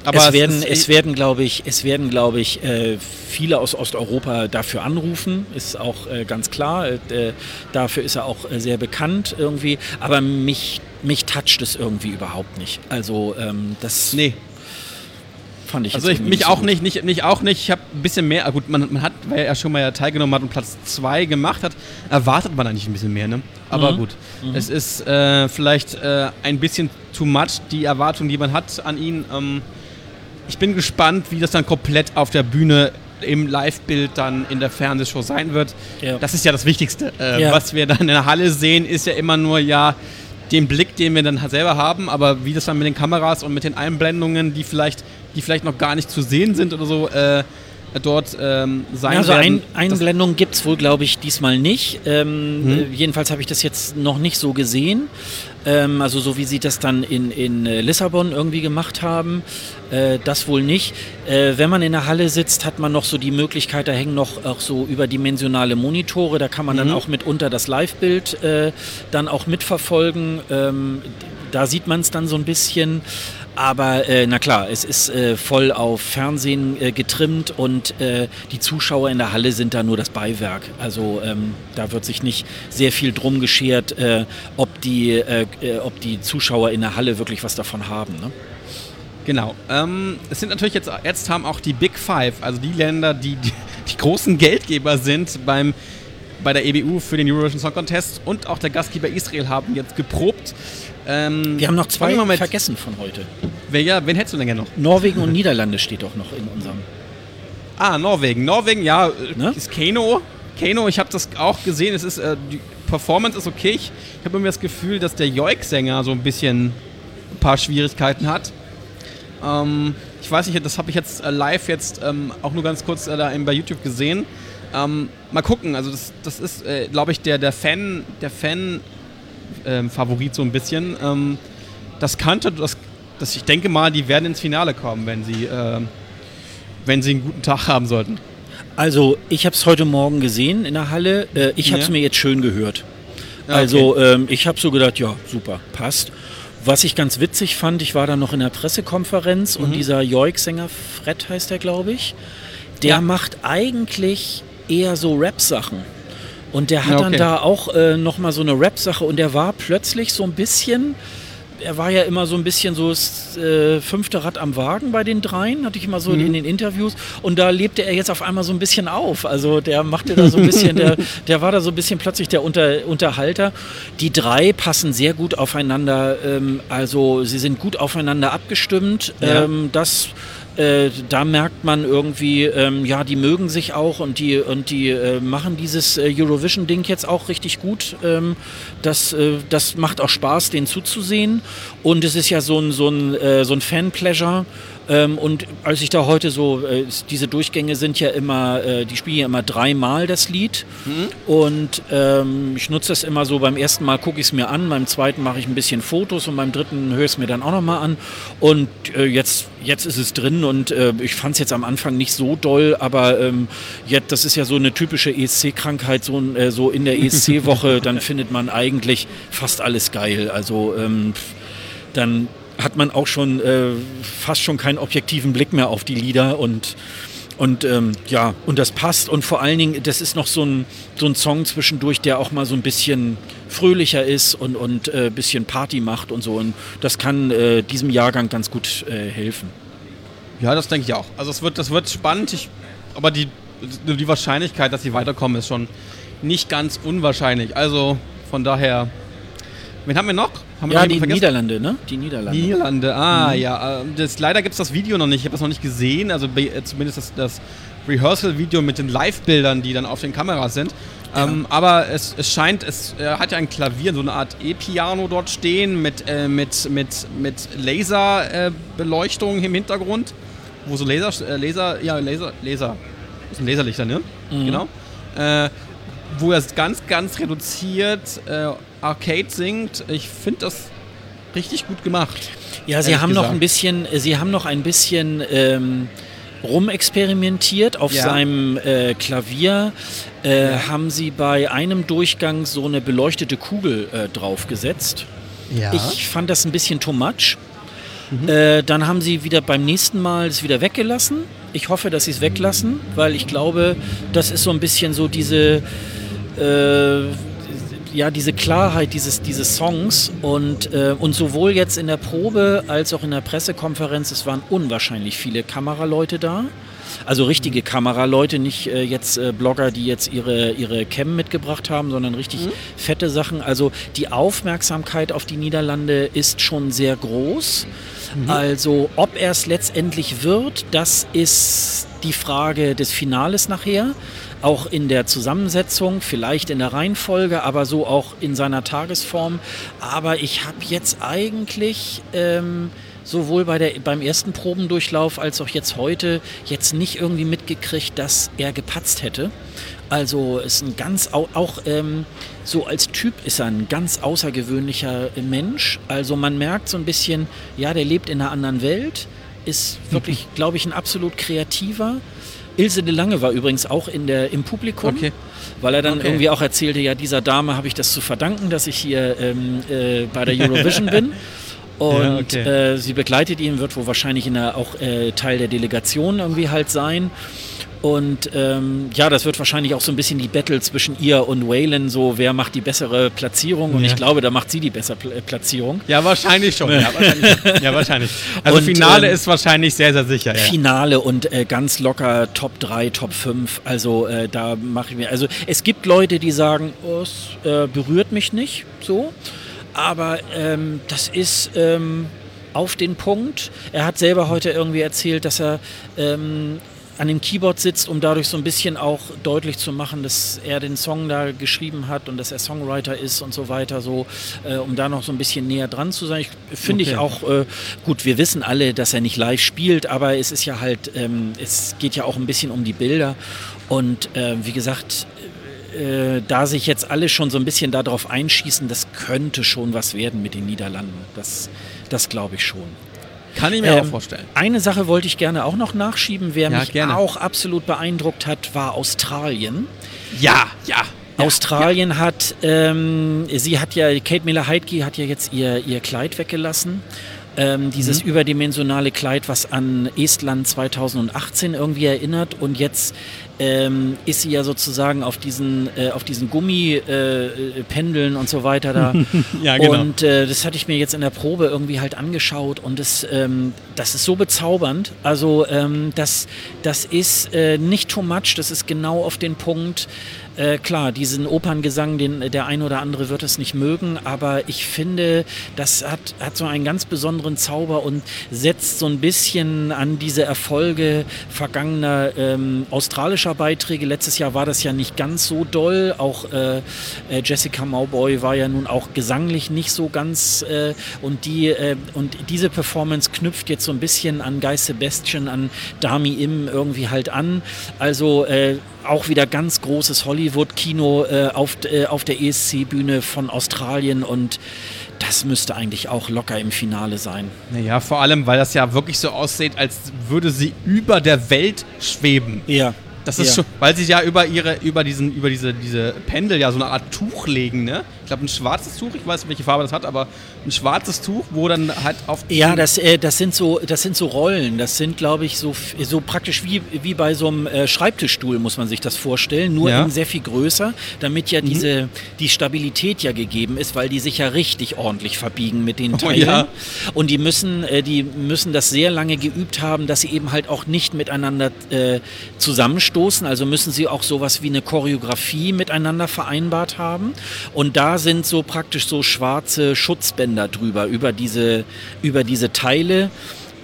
aber es, werden, es, werden, glaube ich, es werden, glaube ich, äh, viele aus Osteuropa dafür anrufen. Ist auch äh, ganz klar. Äh, dafür ist er auch sehr bekannt irgendwie. Aber mich, mich toucht es irgendwie überhaupt nicht. Also ähm, das. Nee Fand ich Also ich, mich so auch gut. nicht, nicht, mich auch nicht. Ich habe ein bisschen mehr, ah gut, man, man hat, wer ja schon mal ja teilgenommen hat und Platz 2 gemacht hat, erwartet man eigentlich ein bisschen mehr, ne? Aber Mhm. gut, es ist vielleicht ein bisschen too much, die Erwartung, die man hat an ihn. Ähm, ich bin gespannt, wie das dann komplett auf der Bühne im Live-Bild dann in der Fernsehshow sein wird. Ja. Das ist ja das Wichtigste. Äh, Ja. Was wir dann in der Halle sehen, ist ja immer nur ja den Blick, den wir dann selber haben, aber wie das dann mit den Kameras und mit den Einblendungen, die vielleicht, die vielleicht noch gar nicht zu sehen sind oder so, äh, dort ähm, sein also werden. ein, Einblendung gibt es wohl, glaube ich, diesmal nicht. Ähm, äh, jedenfalls habe ich das jetzt noch nicht so gesehen. Ähm, also so wie sie das dann in, in äh, Lissabon irgendwie gemacht haben, äh, das wohl nicht. Äh, wenn man in der Halle sitzt, hat man noch so die Möglichkeit, da hängen noch auch so überdimensionale Monitore, da kann man dann Mhm. auch mitunter das Live-Bild äh, dann auch mitverfolgen. Ähm, da sieht man es dann so ein bisschen. Aber äh, na klar, es ist äh, voll auf Fernsehen äh, getrimmt und äh, die Zuschauer in der Halle sind da nur das Beiwerk. Also ähm, da wird sich nicht sehr viel drum geschert, äh, ob, die, äh, äh, ob die Zuschauer in der Halle wirklich was davon haben. Ne? Genau. Ähm, es sind natürlich jetzt, jetzt haben auch die Big Five, also die Länder, die die, die großen Geldgeber sind beim, bei der EBU für den Eurovision Song Contest und auch der Gastgeber Israel haben jetzt geprobt. Ähm, Wir haben noch zwei wir vergessen von heute. wer, ja, wen hättest du denn gerne noch? Norwegen und Niederlande steht doch noch in unserem. Ah, Norwegen. Norwegen, ja, Ne? ist Kano. Kano, ich habe das auch gesehen. Es ist, äh, die Performance ist okay. Ich habe irgendwie das Gefühl, dass der Joik-Sänger so ein bisschen ein paar Schwierigkeiten hat. Ähm, ich weiß nicht, das habe ich jetzt äh, live jetzt ähm, auch nur ganz kurz äh, da bei YouTube gesehen. Ähm, mal gucken, also das, das ist, äh, glaube ich, der, der Fan, der Fan ähm, Favorit so ein bisschen. Ähm, das könnte, das, das, ich denke mal, die werden ins Finale kommen, wenn sie, ähm, wenn sie einen guten Tag haben sollten. Also ich habe es heute Morgen gesehen in der Halle. Äh, ich habe es Ja. mir jetzt schön gehört. Ja, Also ähm, ich habe so gedacht, ja, super, passt. Was ich ganz witzig fand, ich war da noch in der Pressekonferenz Mhm. und dieser Joik-Sänger, Fred heißt der, glaube ich, der Ja. macht eigentlich eher so Rap-Sachen. Und der hat Ja, dann okay. da auch äh, nochmal so eine Rap-Sache und der war plötzlich so ein bisschen, er war ja immer so ein bisschen so das äh, fünfte Rad am Wagen bei den dreien, hatte ich immer so Mhm. in den Interviews. Und da lebte er jetzt auf einmal so ein bisschen auf. Also der machte da so ein bisschen, der, der war da so ein bisschen plötzlich der Unter, Unterhalter. Die drei passen sehr gut aufeinander. Ähm, also sie sind gut aufeinander abgestimmt. Ja. Ähm, das äh, da merkt man irgendwie, ähm, ja, die mögen sich auch und die, und die äh, machen dieses äh, Eurovision-Ding jetzt auch richtig gut. Ähm, das, äh, das macht auch Spaß, denen zuzusehen. Und es ist ja so ein, so ein, äh, so ein Fan-Pleasure. Ähm, und als ich da heute so, äh, diese Durchgänge sind ja immer, äh, die spielen ja immer dreimal das Lied. Und ähm, ich nutze das immer so, beim ersten Mal gucke ich es mir an, beim zweiten mache ich ein bisschen Fotos und beim dritten höre ich es mir dann auch nochmal an. Und äh, jetzt, jetzt ist es drin und äh, ich fand es jetzt am Anfang nicht so doll, aber ähm, jetzt, das ist ja so eine typische ESC-Krankheit, so, äh, so in der ESC-Woche, dann findet man eigentlich fast alles geil. Also ähm, dann hat man auch schon äh, fast schon keinen objektiven Blick mehr auf die Lieder und und ähm, ja, und das passt. Und vor allen Dingen, das ist noch so ein, so ein Song zwischendurch, der auch mal so ein bisschen fröhlicher ist und ein äh, bisschen Party macht und so. Und das kann äh, diesem Jahrgang ganz gut äh, helfen. Ja, das denke ich auch. Also es wird, das wird spannend, ich, aber die, die Wahrscheinlichkeit, dass sie weiterkommen, ist schon nicht ganz unwahrscheinlich. Also von daher, wen haben wir noch? Haben wir Ja, noch die jemanden Niederlande, ne? Die Niederlande. Niederlande, ah Mhm. ja. äh, Das, leider gibt es das Video noch nicht, ich habe das noch nicht gesehen, also äh, zumindest das, das Rehearsal-Video mit den Live-Bildern, die dann auf den Kameras sind. Ähm, aber es, es scheint, es äh, hat ja ein Klavier, so eine Art E-Piano dort stehen mit, äh, mit, mit, mit Laserbeleuchtung im Hintergrund, wo so Laser, äh, Laser, ja, Laser, Laser, das sind Laserlichter, ne? Mhm. Genau. Äh, wo er ganz, ganz reduziert äh, Arcade singt. Ich finde das richtig gut gemacht. Ja, sie haben noch gesagt. ein bisschen, sie haben noch ein bisschen ähm, rumexperimentiert auf Ja. seinem äh, Klavier. Äh, Ja. Haben sie bei einem Durchgang so eine beleuchtete Kugel äh, draufgesetzt. Ja. Ich fand das ein bisschen too much. Mhm. Äh, dann haben sie wieder beim nächsten Mal es wieder weggelassen. Ich hoffe, dass sie es weglassen, weil ich glaube, das ist so ein bisschen so diese, äh, ja, diese Klarheit dieses, dieses Songs und, äh, und sowohl jetzt in der Probe als auch in der Pressekonferenz, es waren unwahrscheinlich viele Kameraleute da. Also richtige Kameraleute, nicht äh, jetzt äh, Blogger, die jetzt ihre, ihre Cam mitgebracht haben, sondern richtig mhm. fette Sachen. Also die Aufmerksamkeit auf die Niederlande ist schon sehr groß. Mhm. Also ob er es letztendlich wird, das ist die Frage des Finales nachher. Auch in der Zusammensetzung, vielleicht in der Reihenfolge, aber so auch in seiner Tagesform. Aber ich habe jetzt eigentlich... Ähm, sowohl bei der, beim ersten Probendurchlauf als auch jetzt heute jetzt nicht irgendwie mitgekriegt, dass er gepatzt hätte. Also ist ein ganz, auch ähm, so als Typ ist er ein ganz außergewöhnlicher Mensch. Also man merkt so ein bisschen, ja, der lebt in einer anderen Welt, ist wirklich, glaube ich, ein absolut kreativer. Ilse de Lange war übrigens auch in der, im Publikum. Okay weil er dann okay. irgendwie auch erzählte, ja, dieser Dame habe ich das zu verdanken, dass ich hier ähm, äh, bei der Eurovision bin. Und ja, okay. äh, sie begleitet ihn, wird wohl wahrscheinlich in der, auch äh, Teil der Delegation irgendwie halt sein. Und ähm, ja, das wird wahrscheinlich auch so ein bisschen die Battle zwischen ihr und Waylon, so wer macht die bessere Platzierung. Und ja. ich glaube, da macht sie die bessere Pl Platzierung. Ja, wahrscheinlich schon. ja, wahrscheinlich. ja, wahrscheinlich. Also und, Finale ähm, ist wahrscheinlich sehr, sehr sicher. Ja. Finale und äh, ganz locker Top 3, Top 5. Also äh, da mache ich mir. Also es gibt Leute, die sagen, oh, es äh, berührt mich nicht so. Aber ähm, das ist ähm, auf den Punkt. Er hat selber heute irgendwie erzählt, dass er ähm, an dem Keyboard sitzt, um dadurch so ein bisschen auch deutlich zu machen, dass er den Song da geschrieben hat und dass er Songwriter ist und so weiter, so äh, um da noch so ein bisschen näher dran zu sein. Finde okay. ich auch äh, gut. Wir wissen alle, dass er nicht live spielt, aber es ist ja halt, ähm, es geht ja auch ein bisschen um die Bilder und äh, wie gesagt, äh, da sich jetzt alle schon so ein bisschen darauf einschießen, das könnte schon was werden mit den Niederlanden. Das, das glaube ich schon. Kann ich mir ähm, auch vorstellen. Eine Sache wollte ich gerne auch noch nachschieben. Wer ja, mich gerne. auch absolut beeindruckt hat, war Australien. Ja, ja. Australien ja. hat, ähm, sie hat ja, Kate Miller-Heidke hat ja jetzt ihr, ihr Kleid weggelassen. Ähm, dieses mhm. überdimensionale Kleid, was an Estland 2018 irgendwie erinnert. Und jetzt ähm, ist sie ja sozusagen auf diesen, äh, auf diesen Gummipendeln äh, und so weiter da. ja, genau. Und äh, das hatte ich mir jetzt in der Probe irgendwie halt angeschaut und das, ähm, das ist so bezaubernd. Also ähm, das, das ist äh, nicht too much, das ist genau auf den Punkt. Äh, klar, diesen Operngesang, den der ein oder andere wird es nicht mögen, aber ich finde, das hat, hat so einen ganz besonderen Zauber und setzt so ein bisschen an diese Erfolge vergangener ähm, australischer Beiträge. Letztes Jahr war das ja nicht ganz so doll. Auch äh, äh Jessica Mauboy war ja nun auch gesanglich nicht so ganz äh, und die äh, und diese Performance knüpft jetzt so ein bisschen an Guy Sebastian, an Dami Im irgendwie halt an. Also äh, auch wieder ganz großes Hollywood-Kino äh, auf, äh, auf der ESC-Bühne von Australien und das müsste eigentlich auch locker im Finale sein. Naja, vor allem, weil das ja wirklich so aussieht, als würde sie über der Welt schweben. Ja. Das ist ja. schon, weil sie ja über ihre, über diesen, über diese, diese Pendel ja so eine Art Tuch legen, ne? Ich glaube ein schwarzes Tuch, ich weiß nicht, welche Farbe das hat, aber ein schwarzes Tuch, wo dann halt auf. Ja, das, äh, das sind so, das sind so Rollen. Das sind, glaube ich, so, so praktisch wie, wie bei so einem äh, Schreibtischstuhl, muss man sich das vorstellen, nur ja. sehr viel größer, damit ja mhm. diese, die Stabilität ja gegeben ist, weil die sich ja richtig ordentlich verbiegen mit den Teilen. Oh, ja. Und die müssen, äh, die müssen das sehr lange geübt haben, dass sie eben halt auch nicht miteinander äh, zusammenstoßen. Also müssen sie auch sowas wie eine Choreografie miteinander vereinbart haben. Und da sind so praktisch so schwarze Schutzbänder drüber, über diese, über diese Teile.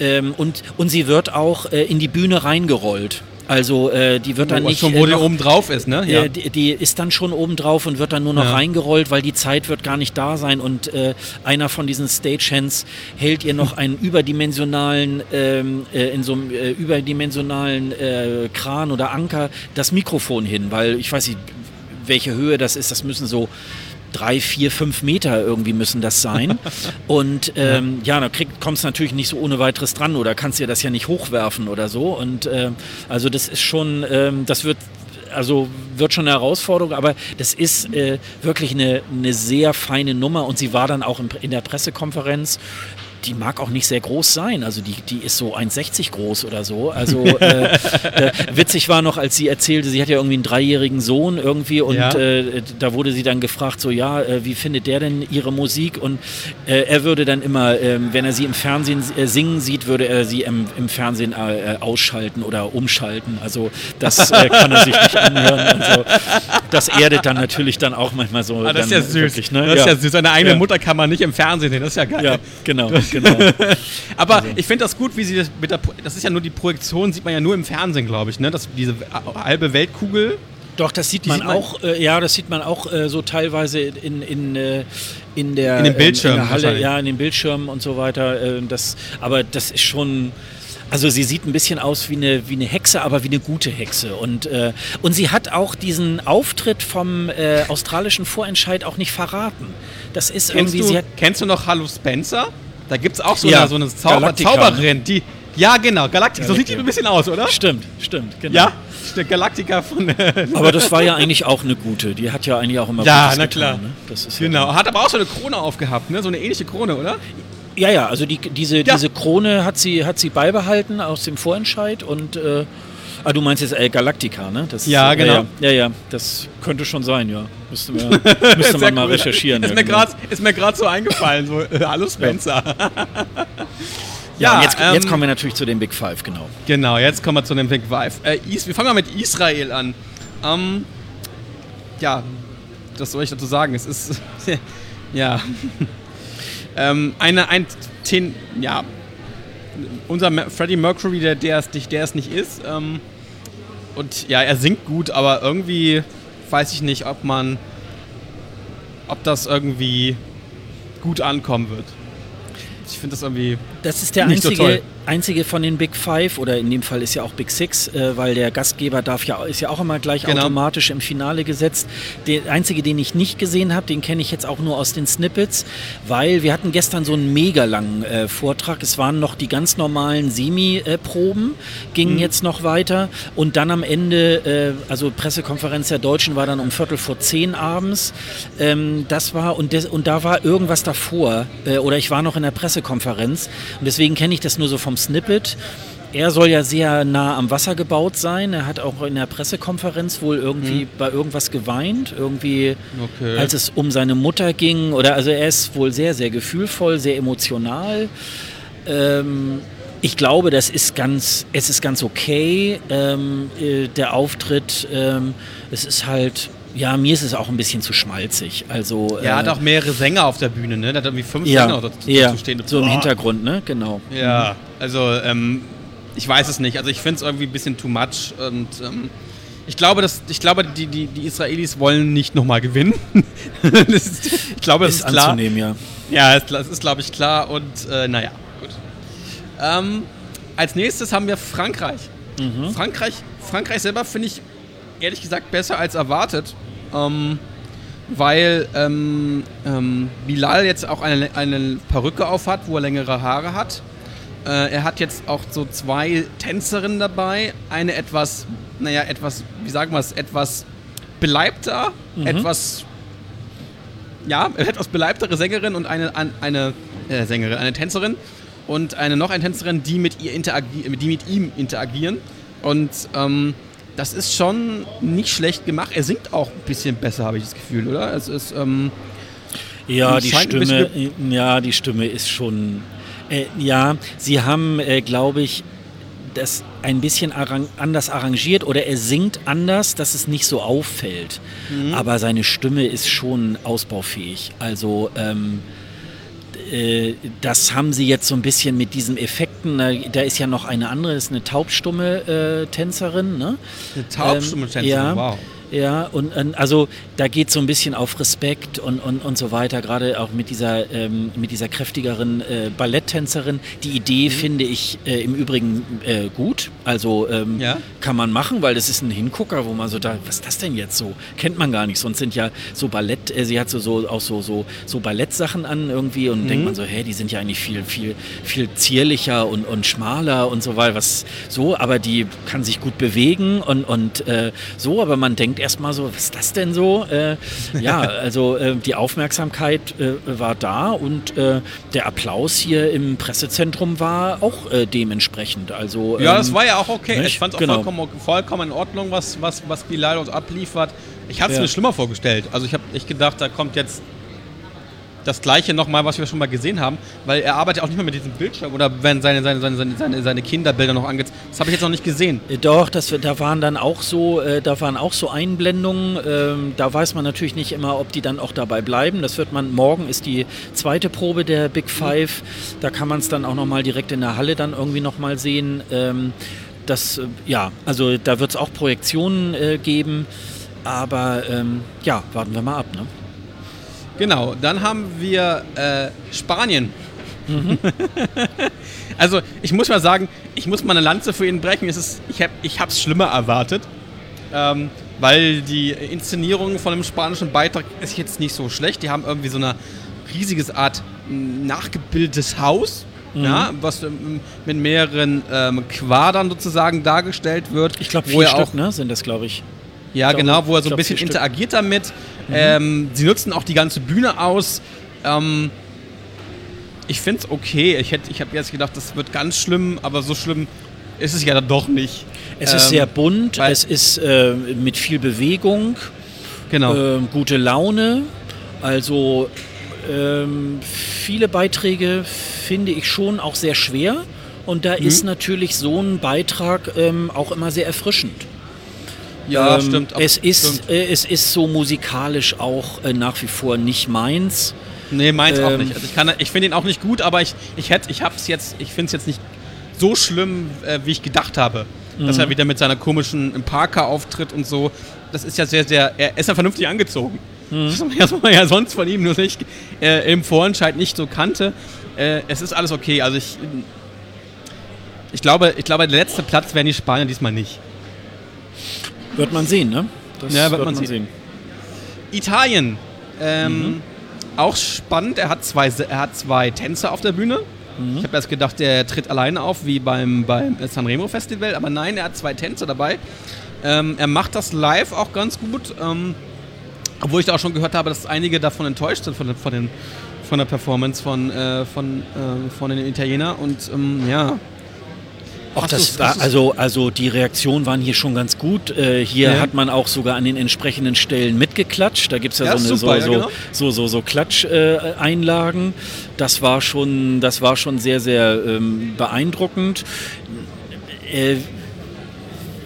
Ähm, und, und sie wird auch äh, in die Bühne reingerollt. Also äh, die wird dann oh, nicht. Schon, wo äh, die oben drauf ist, ne? Ja. Äh, die, die, ist dann schon oben drauf und wird dann nur noch ja. reingerollt, weil die Zeit wird gar nicht da sein und äh, einer von diesen Stagehands hält ihr noch einen überdimensionalen, ähm, äh, in so einem äh, überdimensionalen Kran oder Anker das Mikrofon hin, weil ich weiß nicht, welche Höhe das ist. Das müssen so drei, vier, fünf Meter irgendwie müssen das sein. Und ähm, ja, da kommst du natürlich nicht so ohne weiteres dran oder kannst dir das ja nicht hochwerfen oder so. Und äh, also das ist schon, ähm, das wird also wird schon eine Herausforderung, aber das ist äh, wirklich eine, eine sehr feine Nummer und sie war dann auch in, in der Pressekonferenz die mag auch nicht sehr groß sein. Also die, die ist so 1,60 groß oder so. Also äh, äh, witzig war noch, als sie erzählte, sie hat ja irgendwie einen dreijährigen Sohn irgendwie und Ja. äh, da wurde sie dann gefragt, so ja, äh, wie findet der denn ihre Musik? Und äh, er würde dann immer, ähm, wenn er sie im Fernsehen äh, singen sieht, würde er sie im, im Fernsehen äh, ausschalten oder umschalten. Also das äh, kann er sich nicht anhören. So. Das erdet dann natürlich dann auch manchmal so. Ah, das ist ja süß. Wirklich, ne? Das ist ja süß. Seine eigene Ja. Mutter kann man nicht im Fernsehen sehen. Das ist ja geil. Ja, genau, genau. Aber Also ich finde das gut, wie sie das mit der. Das ist ja nur die Projektion, sieht man ja nur im Fernsehen, glaube ich, ne? Das, diese halbe Weltkugel. Doch, das sieht man sieht man- auch, äh, ja, das sieht man auch äh, so teilweise in, in, äh, in der In den Bildschirmen in der Halle, ja, in den Bildschirmen und so weiter. Äh, das, aber das ist schon. Also sie sieht ein bisschen aus wie eine, wie eine Hexe, aber wie eine gute Hexe. Und, äh, und sie hat auch diesen Auftritt vom äh, australischen Vorentscheid auch nicht verraten. Das ist Kennst irgendwie, du, hat, kennst du noch Hallo Spencer? Da gibt es auch so, Ja, eine, so eine Zauber Zauberin, die. Ja, genau, Galactica. So sieht die ein bisschen aus, oder? stimmt, stimmt, genau. Ja, der Galactica von. äh, Aber das war ja eigentlich auch eine gute. Die hat ja eigentlich auch immer Ja, Gutes na getan, klar. Ne? Das ist ja genau. Hat aber auch so eine Krone aufgehabt, ne? So eine ähnliche Krone, oder? Ja, ja, also die, diese, Ja. diese Krone hat sie, hat sie beibehalten aus dem Vorentscheid und äh, ah, du meinst jetzt äh, Galactica, ne? Das, Ja, genau. Ja, ja, ja, das könnte schon sein, ja. Müsste, wir, müsste man mal cool. recherchieren. Ist ja, mir gerade so eingefallen. So, äh, Hallo Spencer. ja, und jetzt, ähm, jetzt kommen wir natürlich zu den Big Five, genau. Genau, jetzt kommen wir zu dem Big Five. Äh, wir fangen mal mit Israel an. Ähm, ja, was soll ich dazu sagen? Es ist, ja, ähm, eine, ein, ten, ja, unser Freddie Mercury, der, es nicht, der nicht ist. Ähm, und ja, er singt gut, aber irgendwie weiß ich nicht, ob man, ob das irgendwie gut ankommen wird. Ich finde das irgendwie, Das ist der Nicht so einzige, toll. einzige von den Big Five oder in dem Fall ist ja auch Big Six, äh, weil der Gastgeber darf ja, ist ja auch immer gleich Genau. automatisch im Finale gesetzt. Der einzige, den ich nicht gesehen habe, den kenne ich jetzt auch nur aus den Snippets, weil wir hatten gestern so einen mega langen äh, Vortrag. Es waren noch die ganz normalen Semi-Proben, gingen Mhm. jetzt noch weiter und dann am Ende, äh, also Pressekonferenz der Deutschen war dann um Viertel vor zehn abends. Ähm, das war und, des, und da war irgendwas davor äh, oder ich war noch in der Pressekonferenz und deswegen kenne ich das nur so vom Snippet. Er soll ja sehr nah am Wasser gebaut sein. Er hat auch in der Pressekonferenz wohl irgendwie bei irgendwas geweint, irgendwie Okay. als es um seine Mutter ging oder also er ist wohl sehr sehr gefühlvoll, sehr emotional. Ähm, ich glaube, das ist ganz, es ist ganz okay, ähm, äh, der Auftritt. Ähm, es ist halt, ja, mir ist es auch ein bisschen zu schmalzig. Also, er hat äh, auch mehrere Sänger auf der Bühne, ne? Der hat irgendwie fünf ja, Sänger dazu ja, stehen. so im. Hintergrund, ne? Genau. Ja, also ähm, ich weiß es nicht. Also ich finde es irgendwie ein bisschen too much und ähm, ich glaube, dass, ich glaube die, die, die Israelis wollen nicht nochmal gewinnen. ist, ich glaube, das ist, Ist klar. ja. Ja, es- das ist, glaube ich, klar und äh, naja, gut. Ähm, als nächstes haben wir Frankreich. Mhm. Frankreich, Frankreich selber finde ich ehrlich gesagt besser als erwartet. Ähm, weil ähm, ähm, Bilal jetzt auch eine, eine Perücke auf hat, wo er längere Haare hat. Äh, er hat jetzt auch so zwei Tänzerinnen dabei. Eine etwas, naja, etwas, wie sagen wir es, etwas beleibter, etwas, ja, etwas beleibtere Sängerin und eine, an- eine äh, Sängerin, eine Tänzerin und eine noch eine Tänzerin, die mit, ihr interagi die mit ihm interagieren. Und ähm, das ist schon nicht schlecht gemacht. Er singt auch ein bisschen besser, habe ich das Gefühl, oder? Es ist, ähm, Ja, die Stimme, ja, die Stimme ist schon. Äh, ja, sie haben, äh, glaube ich, das ein bisschen arrang anders arrangiert oder er singt anders, dass es nicht so auffällt. Mhm. Aber seine Stimme ist schon ausbaufähig. Also ähm, äh, das haben sie jetzt so ein bisschen mit diesen Effekten. Da, da ist ja noch eine andere, das ist eine taubstumme äh, Tänzerin. Ne? eine taubstumme Ähm, Tänzerin, ja. wow. Ja, und, also da geht so ein bisschen auf Respekt und, und, und so weiter, gerade auch mit dieser, ähm, mit dieser kräftigeren äh, Balletttänzerin. Die Idee finde ich äh, im Übrigen äh, gut. Also ähm, Ja. kann man machen, weil das ist ein Hingucker, wo man so da, was ist das denn jetzt so? Kennt man gar nicht. Sonst sind ja so Ballett, äh, sie hat so, so auch so, so, so Ballettsachen an irgendwie und denkt man so, hä, die sind ja eigentlich viel, viel, viel zierlicher und, und schmaler und so weiter, was so, aber die kann sich gut bewegen und, und äh, so, aber man denkt denkt erstmal so, was ist das denn so? Äh, ja, also äh, die Aufmerksamkeit äh, war da und äh, der Applaus hier im Pressezentrum war auch äh, dementsprechend. Also, Ja, ähm, das war ja auch okay. nicht? Ich fand es auch Genau. vollkommen, vollkommen in Ordnung, was, was, was Bilal uns abliefert. Ich hatte es Ja. mir schlimmer vorgestellt. Also ich habe echt gedacht, da kommt jetzt das Gleiche nochmal, was wir schon mal gesehen haben, weil er arbeitet auch nicht mehr mit diesem Bildschirm oder wenn seine, seine, seine, seine, seine, Kinderbilder noch angeht. Das habe ich jetzt noch nicht gesehen. Äh, Doch, das, da waren dann auch so, äh, da waren auch so Einblendungen. Ähm, da weiß man natürlich nicht immer, ob die dann auch dabei bleiben. Das wird man morgen ist die zweite Probe der Big Five. Da kann man es dann auch noch mal direkt in der Halle dann irgendwie noch mal sehen. Ähm, das, äh, ja, also da wird es auch Projektionen äh, geben. Aber ähm, ja, warten wir mal ab. Ne? Genau, dann haben wir äh, Spanien. also ich muss mal sagen, ich muss mal eine Lanze für ihn brechen. Es ist, ich habe es ich hab's schlimmer erwartet, ähm, weil die Inszenierung von dem spanischen Beitrag ist jetzt nicht so schlecht. Die haben irgendwie so eine riesiges Art nachgebildetes Haus. Ja, was ähm, mit mehreren ähm, Quadern sozusagen dargestellt wird. Ich glaube, vier er auch Stück ne, sind das, glaube ich. Ja, glaube, genau, wo er so ein glaub, bisschen vier Stück. interagiert damit. Ähm, sie nutzen auch die ganze Bühne aus. Ähm, ich finde es okay. Ich, ich habe jetzt gedacht, das wird ganz schlimm, aber so schlimm ist es ja dann doch nicht. Es ist Ähm, sehr bunt, es ist äh, mit viel Bewegung. Genau. ähm, gute Laune. Also ähm, viele Beiträge finde ich schon auch sehr schwer. Und da Mhm. ist natürlich so ein Beitrag ähm, auch immer sehr erfrischend. Ja, ähm, stimmt. Es ist, stimmt. äh, es ist so musikalisch auch äh, nach wie vor nicht meins. Nee, meins auch ähm, nicht. Also ich, kann- ich finde ihn auch nicht gut, aber ich, ich, ich hab's jetzt, ich finde es jetzt nicht so schlimm, äh, wie ich gedacht habe. Dass Mhm. er wieder mit seiner komischen im Parker auftritt und so. Das ist ja sehr, sehr. Er ist ja vernünftig angezogen. Mhm. Das man ja sonst von ihm nur nicht äh, im Vorentscheid nicht so kannte. Äh, es ist alles okay. Also ich. Ich glaube, ich glaube, der letzte Platz wären die Spanier diesmal nicht. Wird man sehen, ne? Das Ja, wird man sehen. Italien. Ähm, Mhm. Auch spannend. Er hat zwei, er hat zwei Tänzer auf der Bühne. Mhm. Ich habe erst gedacht, der tritt alleine auf, wie beim, beim Sanremo Festival. Aber nein, er hat zwei Tänzer dabei. Ähm, er macht das live auch ganz gut. Ähm, obwohl ich da auch schon gehört habe, dass einige davon enttäuscht sind von, von, den, von der Performance von, äh, von, äh, von den Italienern. Und ähm, ja. Auch Hast das war, also, also die Reaktionen waren hier schon ganz gut. Äh, hier Ja. hat man auch sogar an den entsprechenden Stellen mitgeklatscht. Da gibt es ja, Ja, so, eine, super, ja, so, genau. so, so, so Klatscheinlagen. Einlagen. das, war schon, das war schon sehr, sehr ähm, beeindruckend. Äh,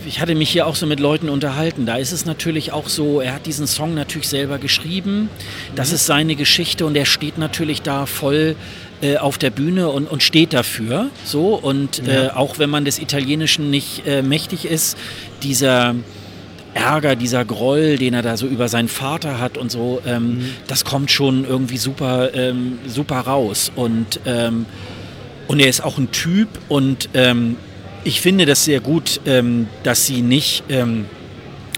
ich hatte mich hier auch so mit Leuten unterhalten. Da ist es natürlich auch so, er hat diesen Song natürlich selber geschrieben. Das Mhm. ist seine Geschichte und er steht natürlich da voll äh, auf der Bühne und, und steht dafür. So und äh, auch wenn man des Italienischen nicht äh, mächtig ist, dieser Ärger, dieser Groll, den er da so über seinen Vater hat und so, ähm, das kommt schon irgendwie super, ähm, super raus. Und, ähm, und er ist auch ein Typ und ähm, ich finde das sehr gut, ähm, dass sie nicht ähm,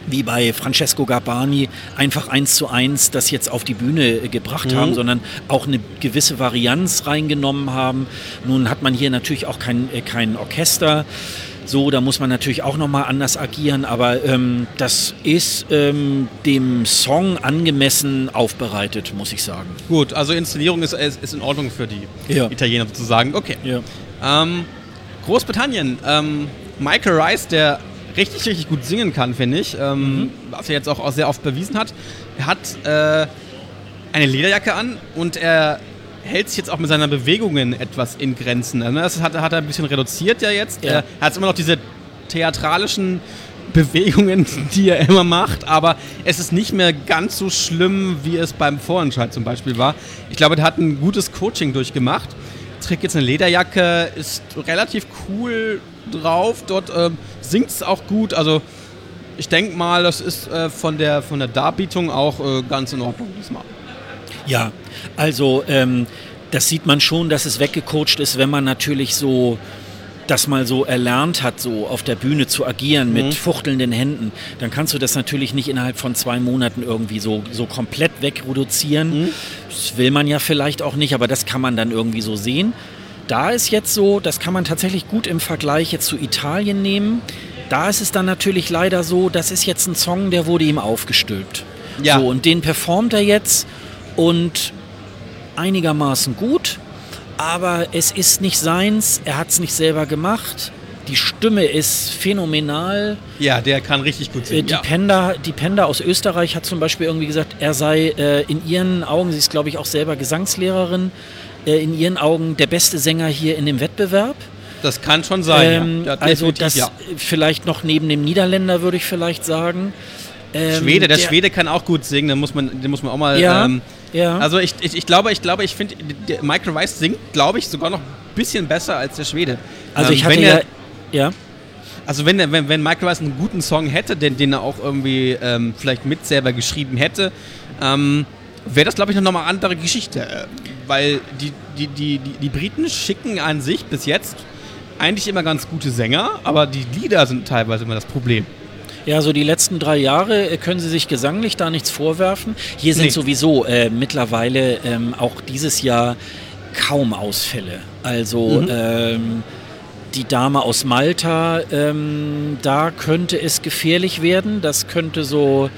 wie bei Francesco Garbani einfach eins zu eins das jetzt auf die Bühne äh, gebracht haben, sondern auch eine gewisse Varianz reingenommen haben. Nun hat man hier natürlich auch kein, äh, kein Orchester. So, da muss man natürlich auch nochmal anders agieren, aber ähm, das ist ähm, dem Song angemessen aufbereitet, muss ich sagen. Gut, also Inszenierung ist, ist, ist in Ordnung für die Ja. Italiener sozusagen. Okay. Ja. Ähm, Großbritannien. Ähm, Michael Rice, der richtig, richtig gut singen kann, finde ich. Ähm, Was er jetzt auch, sehr oft bewiesen hat. Er hat äh, eine Lederjacke an und er hält sich jetzt auch mit seinen Bewegungen etwas in Grenzen. Also das hat, hat er ein bisschen reduziert ja jetzt. Ja. Er hat immer noch diese theatralischen Bewegungen, die er immer macht, aber es ist nicht mehr ganz so schlimm, wie es beim Vorentscheid zum Beispiel war. Ich glaube, der hat ein gutes Coaching durchgemacht. Trägt jetzt eine Lederjacke, ist relativ cool drauf, dort ähm, singt es auch gut. Also ich denke mal, das ist äh, von, der, von der Darbietung auch äh, ganz in Ordnung diesmal. Ja, also ähm, das sieht man schon, dass es weggecoacht ist, wenn man natürlich so das mal so erlernt hat, so auf der Bühne zu agieren mit fuchtelnden Händen, dann kannst du das natürlich nicht innerhalb von zwei Monaten irgendwie so, so komplett wegreduzieren. Das will man ja vielleicht auch nicht, aber das kann man dann irgendwie so sehen. Da ist jetzt so, das kann man tatsächlich gut im Vergleich jetzt zu Italien nehmen. da ist es dann natürlich leider so, das ist jetzt ein Song, der wurde ihm aufgestülpt. Ja. So, und den performt er jetzt und einigermaßen gut, aber es ist nicht seins, er hat es nicht selber gemacht. Die Stimme ist phänomenal. Ja, der kann richtig gut Äh, singen. Die, ja. Penda, die Penda aus Österreich hat zum Beispiel irgendwie gesagt, er sei äh, in ihren Augen, sie ist glaube ich auch selber Gesangslehrerin, äh, in ihren Augen der beste Sänger hier in dem Wettbewerb. Das kann schon sein. Ähm, ja. Also das ja. vielleicht noch neben dem Niederländer würde ich vielleicht sagen. Ähm, Schwede, der, Schwede kann auch gut singen, den muss man, den muss man auch mal. Ja, ähm, ja. Also ich, ich, ich glaube, ich glaube, ich finde, der Michael Rice singt, glaube ich, sogar noch ein bisschen besser als der Schwede. Also Ähm, ich hatte ja, ja, also wenn, wenn, wenn Michael Rice einen guten Song hätte, den, den er auch irgendwie ähm, vielleicht mit selber geschrieben hätte, ähm, wäre das, glaube ich, noch mal eine andere Geschichte. Äh, Weil die, die, die, die, die Briten schicken an sich bis jetzt eigentlich immer ganz gute Sänger, aber die Lieder sind teilweise immer das Problem. ja, so die letzten drei Jahre äh, können Sie sich gesanglich da nichts vorwerfen. Hier sind Nee. sowieso äh, mittlerweile ähm, auch dieses Jahr kaum Ausfälle. Also Mhm. ähm, die Dame aus Malta, ähm, da könnte es gefährlich werden. Das könnte so,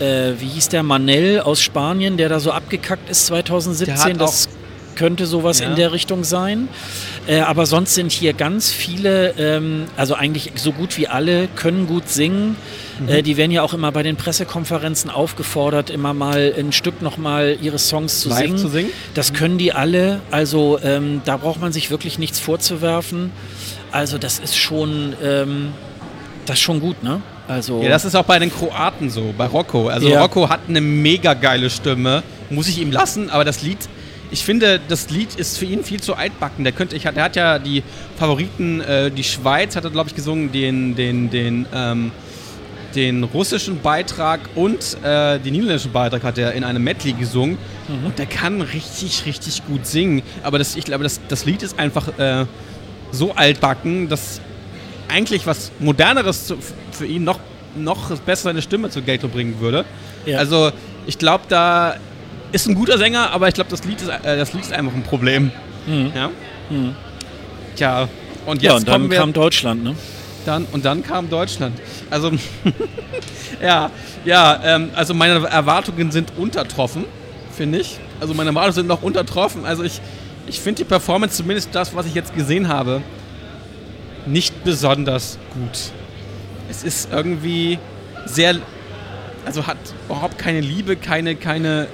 äh, wie hieß der Manel aus Spanien, der da so abgekackt ist 2017. Der hat das könnte sowas Ja. in der Richtung sein. Äh, aber sonst sind hier ganz viele, ähm, also eigentlich so gut wie alle, können gut singen. Mhm. Äh, die werden ja auch immer bei den Pressekonferenzen aufgefordert, immer mal ein Stück nochmal ihre Songs zu Live singen. zu singen? Das können die alle. Also ähm, da braucht man sich wirklich nichts vorzuwerfen. Also das ist schon, ähm, das ist schon gut, ne? Also Ja, das ist auch bei den Kroaten so, bei Rocco. Also Ja. Rocco hat eine mega geile Stimme, muss ich ihm lassen, aber das Lied, ich finde, das Lied ist für ihn viel zu altbacken. Der könnte, ich, der hat ja die Favoriten, äh, die Schweiz hat er, glaube ich, gesungen, den, den, den, ähm, den russischen Beitrag und äh, den niederländischen Beitrag hat er in einem Medley gesungen. Und der kann richtig, richtig gut singen. Aber das, ich glaube, das, das Lied ist einfach äh, so altbacken, dass eigentlich was Moderneres zu, für ihn noch, noch besser seine Stimme zur Geltung bringen würde. Ja. Also ich glaube, da ist ein guter Sänger, aber ich glaube, das, Lied ist, äh, das Lied ist einfach ein Problem. Mhm. Ja? Mhm. Tja, und jetzt ja, und dann kommen wir kam Deutschland, ne? Dann und dann kam Deutschland. Also ja, ja, ähm, also meine Erwartungen sind untertroffen, finde ich. Also meine Erwartungen sind noch untertroffen. Also ich, ich finde die Performance, zumindest das, was ich jetzt gesehen habe, nicht besonders gut. Es ist irgendwie sehr, also hat überhaupt keine Liebe, keine, keine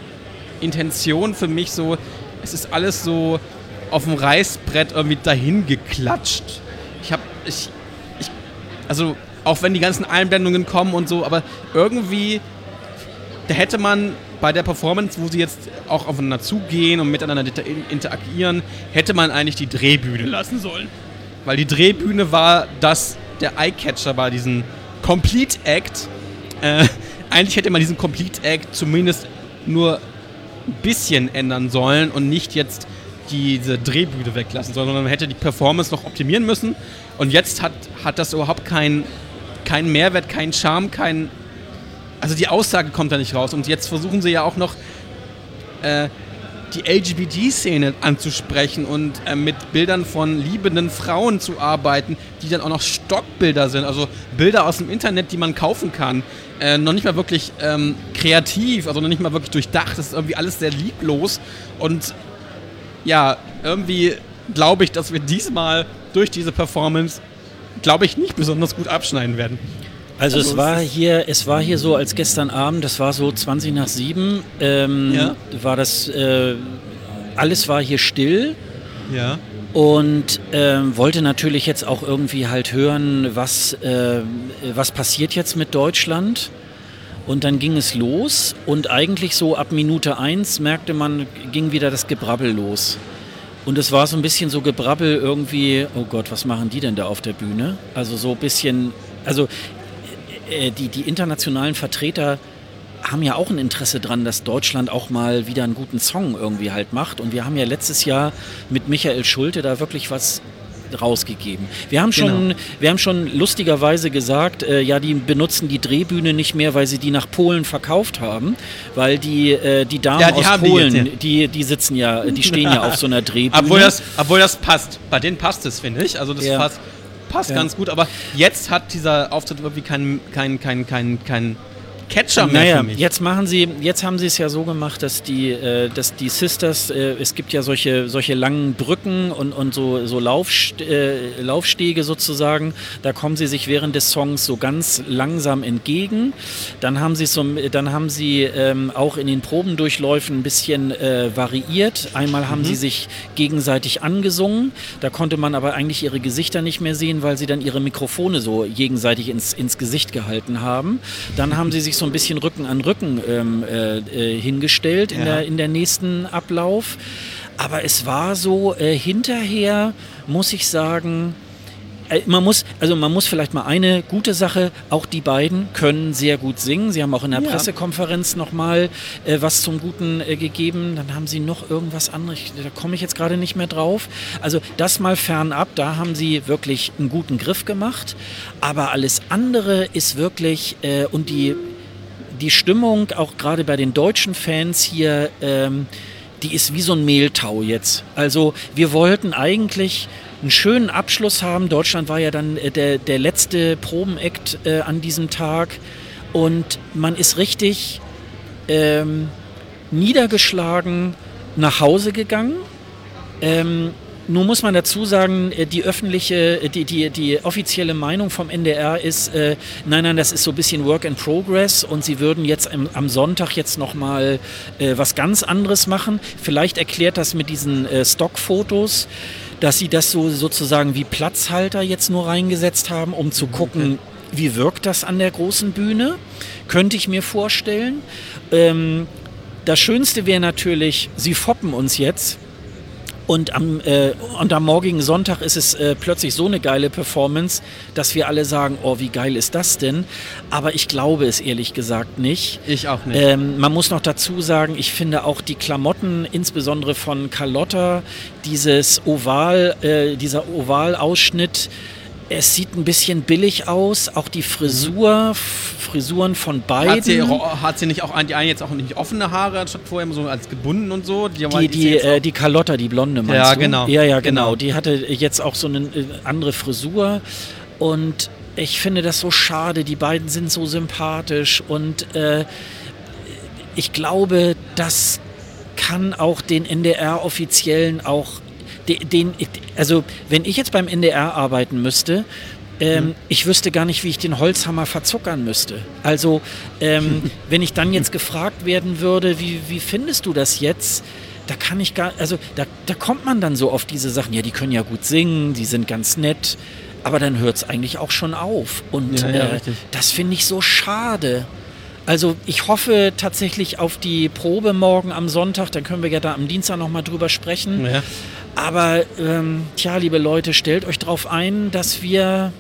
Intention für mich so. Es ist alles so auf dem Reißbrett irgendwie dahin geklatscht. Ich habe, ich, also auch wenn die ganzen Einblendungen kommen und so, aber irgendwie, da hätte man bei der Performance, wo sie jetzt auch aufeinander zugehen und miteinander inter- interagieren, hätte man eigentlich die Drehbühne lassen sollen. Weil die Drehbühne war das, der Eyecatcher bei diesem Complete Act. Äh, eigentlich hätte man diesen Complete Act zumindest nur ein bisschen ändern sollen und nicht jetzt diese Drehbühne weglassen, sondern man hätte die Performance noch optimieren müssen. Und jetzt hat, hat das überhaupt keinen keinen Mehrwert, keinen Charme, keinen. Also die Aussage kommt da nicht raus. Und jetzt versuchen sie ja auch noch äh, die LGBT-Szene anzusprechen und äh, mit Bildern von liebenden Frauen zu arbeiten, die dann auch noch Stockbilder sind, also Bilder aus dem Internet, die man kaufen kann. Äh, noch nicht mal wirklich ähm, kreativ, also noch nicht mal wirklich durchdacht. Das ist irgendwie alles sehr lieblos. Und ja, irgendwie glaube ich, dass wir diesmal durch diese Performance, glaube ich, nicht besonders gut abschneiden werden. Also, Also es war hier, es war hier so als gestern Abend, das war so 20 nach 7, ähm, Ja. war das, äh, alles war hier still Ja. und ähm, wollte natürlich jetzt auch irgendwie halt hören, was, äh, was passiert jetzt mit Deutschland. Und dann ging es los und eigentlich so ab Minute 1 merkte man, ging wieder das Gebrabbel los. Und es war so ein bisschen so Gebrabbel irgendwie, oh Gott, was machen die denn da auf der Bühne? Also so ein bisschen, also äh, die, die internationalen Vertreter haben ja auch ein Interesse dran, dass Deutschland auch mal wieder einen guten Song irgendwie halt macht. Und wir haben ja letztes Jahr mit Michael Schulte da wirklich was rausgegeben. Wir haben schon, Genau. wir haben schon lustigerweise gesagt, äh, ja, die benutzen die Drehbühne nicht mehr, weil sie die nach Polen verkauft haben, weil die, äh, die Damen Ja, die aus haben die Polen, jetzt, ja. die, die sitzen ja, die stehen ja auf so einer Drehbühne. Obwohl das, obwohl das passt. Bei denen passt es, finde ich. Also das Ja. passt, passt ganz gut, aber jetzt hat dieser Auftritt irgendwie keinen kein, kein, kein, kein Catcher mehr Naja, für mich. jetzt machen sie, jetzt haben sie es ja so gemacht, dass die, äh, dass die Sisters, äh, es gibt ja solche, solche langen Brücken und, und so, so Laufst äh, Laufstege sozusagen. Da kommen sie sich während des Songs so ganz langsam entgegen. Dann haben sie so, dann haben sie ähm, auch in den Probendurchläufen ein bisschen äh, variiert. Einmal haben sie sich gegenseitig angesungen. Da konnte man aber eigentlich ihre Gesichter nicht mehr sehen, weil sie dann ihre Mikrofone so gegenseitig ins, ins Gesicht gehalten haben. Dann haben sie sich so ein bisschen Rücken an Rücken ähm, äh, äh, hingestellt in, Ja. der, in der nächsten Ablauf. Aber es war so, äh, hinterher muss ich sagen, äh, man muss, also man muss vielleicht mal eine gute Sache, auch die beiden können sehr gut singen. Sie haben auch in der Ja. Pressekonferenz nochmal äh, was zum Guten äh, gegeben. Dann haben sie noch irgendwas anderes, da komme ich jetzt gerade nicht mehr drauf. Also das mal fernab, da haben sie wirklich einen guten Griff gemacht. Aber alles andere ist wirklich, äh, und die, die Stimmung, auch gerade bei den deutschen Fans hier, ähm, die ist wie so ein Mehltau jetzt. Also wir wollten eigentlich einen schönen Abschluss haben. Deutschland war ja dann äh, der, der letzte Probenakt äh, an diesem Tag. Und man ist richtig ähm, niedergeschlagen nach Hause gegangen. Ähm, nur muss man dazu sagen, äh, die öffentliche, äh, die, die, die offizielle Meinung vom NDR ist, äh, nein, nein, das ist so ein bisschen Work in Progress und sie würden jetzt am, am Sonntag jetzt nochmal äh, was ganz anderes machen. Vielleicht erklärt das mit diesen äh, Stockfotos, dass sie das so sozusagen wie Platzhalter jetzt nur reingesetzt haben, um zu gucken, wie wirkt das an der großen Bühne. Könnte ich mir vorstellen. Ähm, das Schönste wäre natürlich, sie foppen uns jetzt. Und am, äh, und am morgigen Sonntag ist es äh, plötzlich so eine geile Performance, dass wir alle sagen, oh, wie geil ist das denn? Aber ich glaube es ehrlich gesagt nicht. Ich auch nicht. Ähm, man muss noch dazu sagen, ich finde auch die Klamotten, insbesondere von Carlotta, dieses Oval, äh, dieser Ovalausschnitt, es sieht ein bisschen billig aus. Auch die Frisur, Frisuren von beiden. hat, sie, hat sie nicht auch die eine jetzt auch nicht offene Haare anstatt vorher immer so als gebunden und so? Die, Die, die, äh, die Carlotta, die Blonde, meinst Ja, du? genau. Ja, ja, genau. Genau. Die hatte jetzt auch so eine äh, andere Frisur und ich finde das so schade. Die beiden sind so sympathisch und äh, ich glaube, das kann auch den NDR-Offiziellen auch de- den, also wenn ich jetzt beim NDR arbeiten müsste, ähm, ich wüsste gar nicht, wie ich den Holzhammer verzuckern müsste. Also, ähm, wenn ich dann jetzt gefragt werden würde, wie, wie findest du das jetzt? Da kann ich gar, also da, da kommt man dann so auf diese Sachen, ja, die können ja gut singen, die sind ganz nett, aber dann hört es eigentlich auch schon auf. Und Ja, ja, äh, das finde ich so schade. Also ich hoffe tatsächlich auf die Probe morgen am Sonntag, dann können wir ja da am Dienstag nochmal drüber sprechen. Ja. Aber ähm, tja, liebe Leute, stellt euch darauf ein, dass wir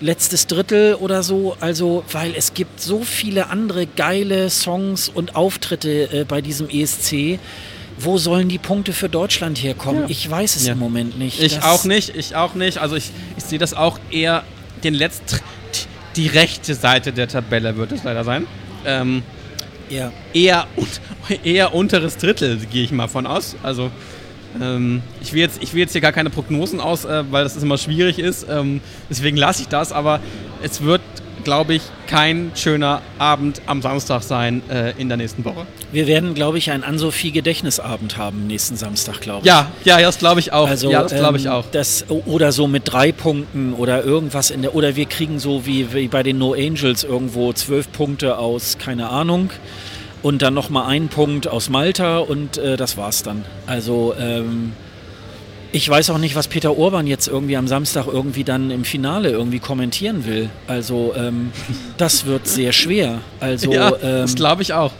letztes Drittel oder so, also weil es gibt so viele andere geile Songs und Auftritte äh, bei diesem ESC. Wo sollen die Punkte für Deutschland herkommen? Ja. Ich weiß es Ja. im Moment nicht. Ich Das- auch nicht, ich auch nicht. Also ich, ich sehe das auch eher den letzten, die rechte Seite der Tabelle wird es leider sein. Ähm, Ja. eher, eher unteres Drittel, gehe ich mal von aus. Also ähm, ich, will jetzt, ich will jetzt hier gar keine Prognosen aus, äh, weil das immer schwierig ist. Ähm, deswegen lasse ich das, aber es wird, glaube ich, kein schöner Abend am Samstag sein äh, in der nächsten Woche. Wir werden, glaube ich, einen Ann-Sophie-Gedächtnisabend haben nächsten Samstag, glaube ich. Ja, ja, das glaube ich auch. Also, ja, das glaube ich ähm, auch. Das, oder so mit drei Punkten oder irgendwas in der. Oder wir kriegen so wie, wie bei den No Angels irgendwo zwölf Punkte aus, keine Ahnung. Und dann nochmal einen Punkt aus Malta und äh, das war's dann. Also, ähm, ich weiß auch nicht, was Peter Urban jetzt irgendwie am Samstag irgendwie dann im Finale irgendwie kommentieren will. Also, ähm, das wird sehr schwer. Also, ja, ähm, das glaube ich auch.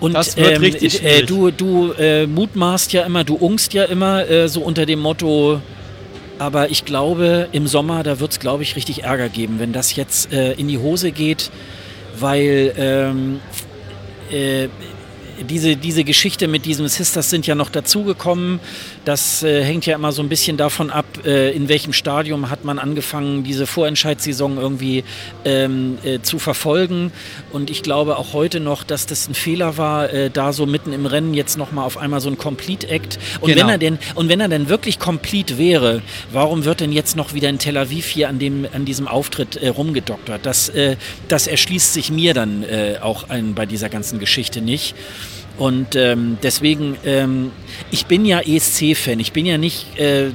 und Das wird richtig äh, du, du äh, mutmaßt ja immer, du ungst ja immer äh, so unter dem Motto, aber ich glaube, im Sommer, da wird es, glaube ich, richtig Ärger geben, wenn das jetzt äh, in die Hose geht, weil ähm, äh, diese, diese Geschichte mit diesem Sisters sind ja noch dazugekommen. Das äh, hängt ja immer so ein bisschen davon ab, äh, in welchem Stadium hat man angefangen, diese Vorentscheidssaison irgendwie ähm, äh, zu verfolgen. Und ich glaube auch heute noch, dass das ein Fehler war, äh, da so mitten im Rennen jetzt nochmal auf einmal so ein Complete-Act. Und, Genau. wenn er denn, und wenn er denn wirklich complete wäre, warum wird denn jetzt noch wieder in Tel Aviv hier an, dem, an diesem Auftritt äh, rumgedoktert? Das, äh, das erschließt sich mir dann auch ein, bei dieser ganzen Geschichte nicht. Und ähm, deswegen, ähm, ich bin ja ESC-Fan, ich bin ja nicht äh, äh,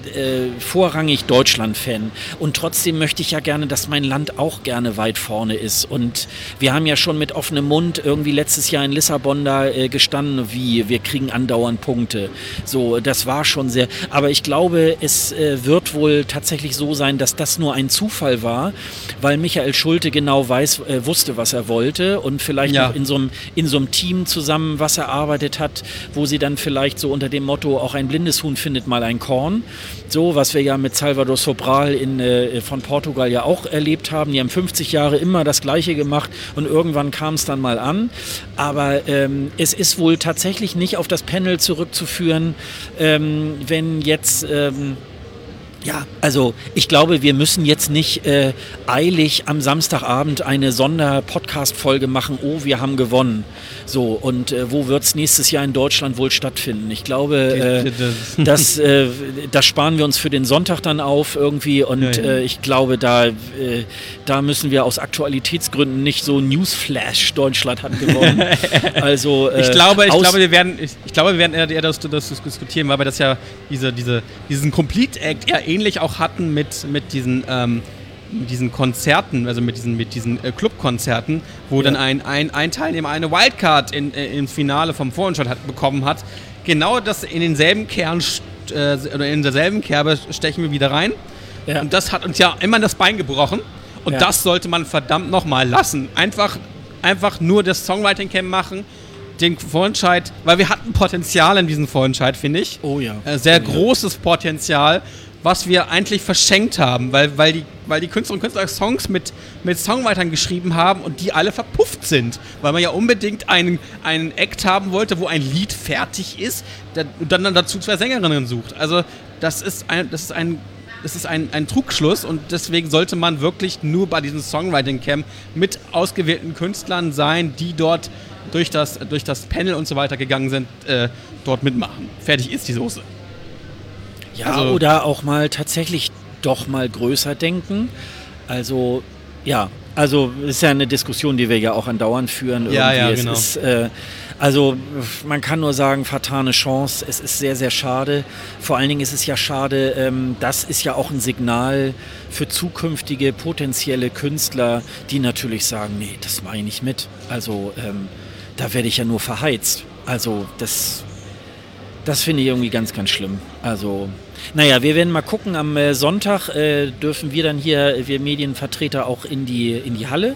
vorrangig Deutschland-Fan. Und trotzdem möchte ich ja gerne, dass mein Land auch gerne weit vorne ist. Und wir haben ja schon mit offenem Mund irgendwie letztes Jahr in Lissabon da äh, gestanden, wie wir kriegen andauernd Punkte. So, das war schon sehr. Aber ich glaube, es äh, wird wohl tatsächlich so sein, dass das nur ein Zufall war, weil Michael Schulte genau weiß, äh, wusste, was er wollte und vielleicht Ja. noch in so einem in so einem Team zusammen was erarbeitet hat, wo sie dann vielleicht so unter dem Motto auch ein blindes Huhn findet mal ein Korn, so was wir ja mit Salvador Sobral in, äh, von Portugal ja auch erlebt haben. Die haben 50 Jahre immer das Gleiche gemacht und irgendwann kam es dann mal an. Aber ähm, es ist wohl tatsächlich nicht auf das Panel zurückzuführen, ähm, wenn jetzt ähm, ja, also ich glaube, wir müssen jetzt nicht äh, eilig am Samstagabend eine Sonder-Podcast-Folge machen, oh, wir haben gewonnen. So, und äh, wo wird es nächstes Jahr in Deutschland wohl stattfinden? Ich glaube, äh, das, äh, das sparen wir uns für den Sonntag dann auf irgendwie und Ja, ja. Äh, ich glaube, da, äh, da müssen wir aus Aktualitätsgründen nicht so Newsflash, Deutschland hat gewonnen. also, Ich glaube, ich glaube, wir werden, ich, ich glaube, wir werden eher, eher das, das diskutieren, weil wir das ja diese, diese, diesen Complete Act eher ähnlich auch hatten mit, mit diesen, ähm, mit diesen Konzerten, also mit diesen, mit diesen äh, Clubkonzerten, wo dann ein, ein, ein Teilnehmer eine Wildcard in, äh, im Finale vom Vorentscheid hat, bekommen hat. Genau das in denselben Kern äh, oder in derselben Kerbe stechen wir wieder rein. Ja. Und das hat uns ja immer das Bein gebrochen. Und Ja. das sollte man verdammt nochmal lassen. Einfach, einfach nur das Songwriting Camp machen, den Vorentscheid, weil wir hatten Potenzial in diesem Vorentscheid, finde ich. Oh ja. Äh, sehr Oh ja. großes Potenzial, was wir eigentlich verschenkt haben, weil, weil, die, weil die Künstler und Künstler Songs mit, mit Songwritern geschrieben haben und die alle verpufft sind. Weil man ja unbedingt einen, einen Act haben wollte, wo ein Lied fertig ist und dann dazu zwei Sängerinnen sucht. Also das ist ein, das ist ein das ist ein, ein Trugschluss und deswegen sollte man wirklich nur bei diesem Songwriting Camp mit ausgewählten Künstlern sein, die dort durch das, durch das Panel und so weiter gegangen sind, äh, dort mitmachen. Fertig ist die Soße. Ja, Also- oder auch mal tatsächlich doch mal größer denken. Also, ja, also ist ja eine Diskussion, die wir ja auch andauernd führen. Ja, ja, Es genau. Ist, äh, also man kann nur sagen, vertane Chance. Es ist sehr, sehr schade. Vor allen Dingen ist es ja schade, ähm, das ist ja auch ein Signal für zukünftige potenzielle Künstler, die natürlich sagen, nee, das mache ich nicht mit. Also ähm, da werde ich ja nur verheizt. Also das das finde ich irgendwie ganz, ganz schlimm. Also, naja, wir werden mal gucken. Am äh, Sonntag äh, dürfen wir dann hier, wir Medienvertreter, auch in die, in die Halle.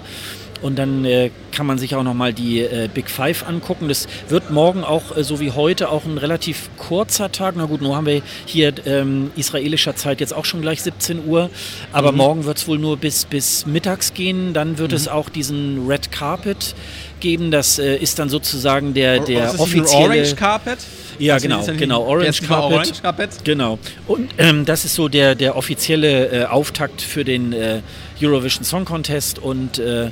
Und dann äh, kann man sich auch nochmal die äh, Big Five angucken. Das wird morgen auch, äh, so wie heute, auch ein relativ kurzer Tag. Na gut, nur haben wir hier ähm, israelischer Zeit jetzt auch schon gleich 17 Uhr. Aber morgen wird es wohl nur bis, bis mittags gehen. Dann wird es auch diesen Red Carpet geben. Das äh, ist dann sozusagen der, der das offizielle... Orange Carpet? Ja, Also, genau, genau, Orange Carpet. Orange Carpet. Genau. Und ähm, das ist so der, der offizielle äh, Auftakt für den äh, Eurovision Song Contest und äh,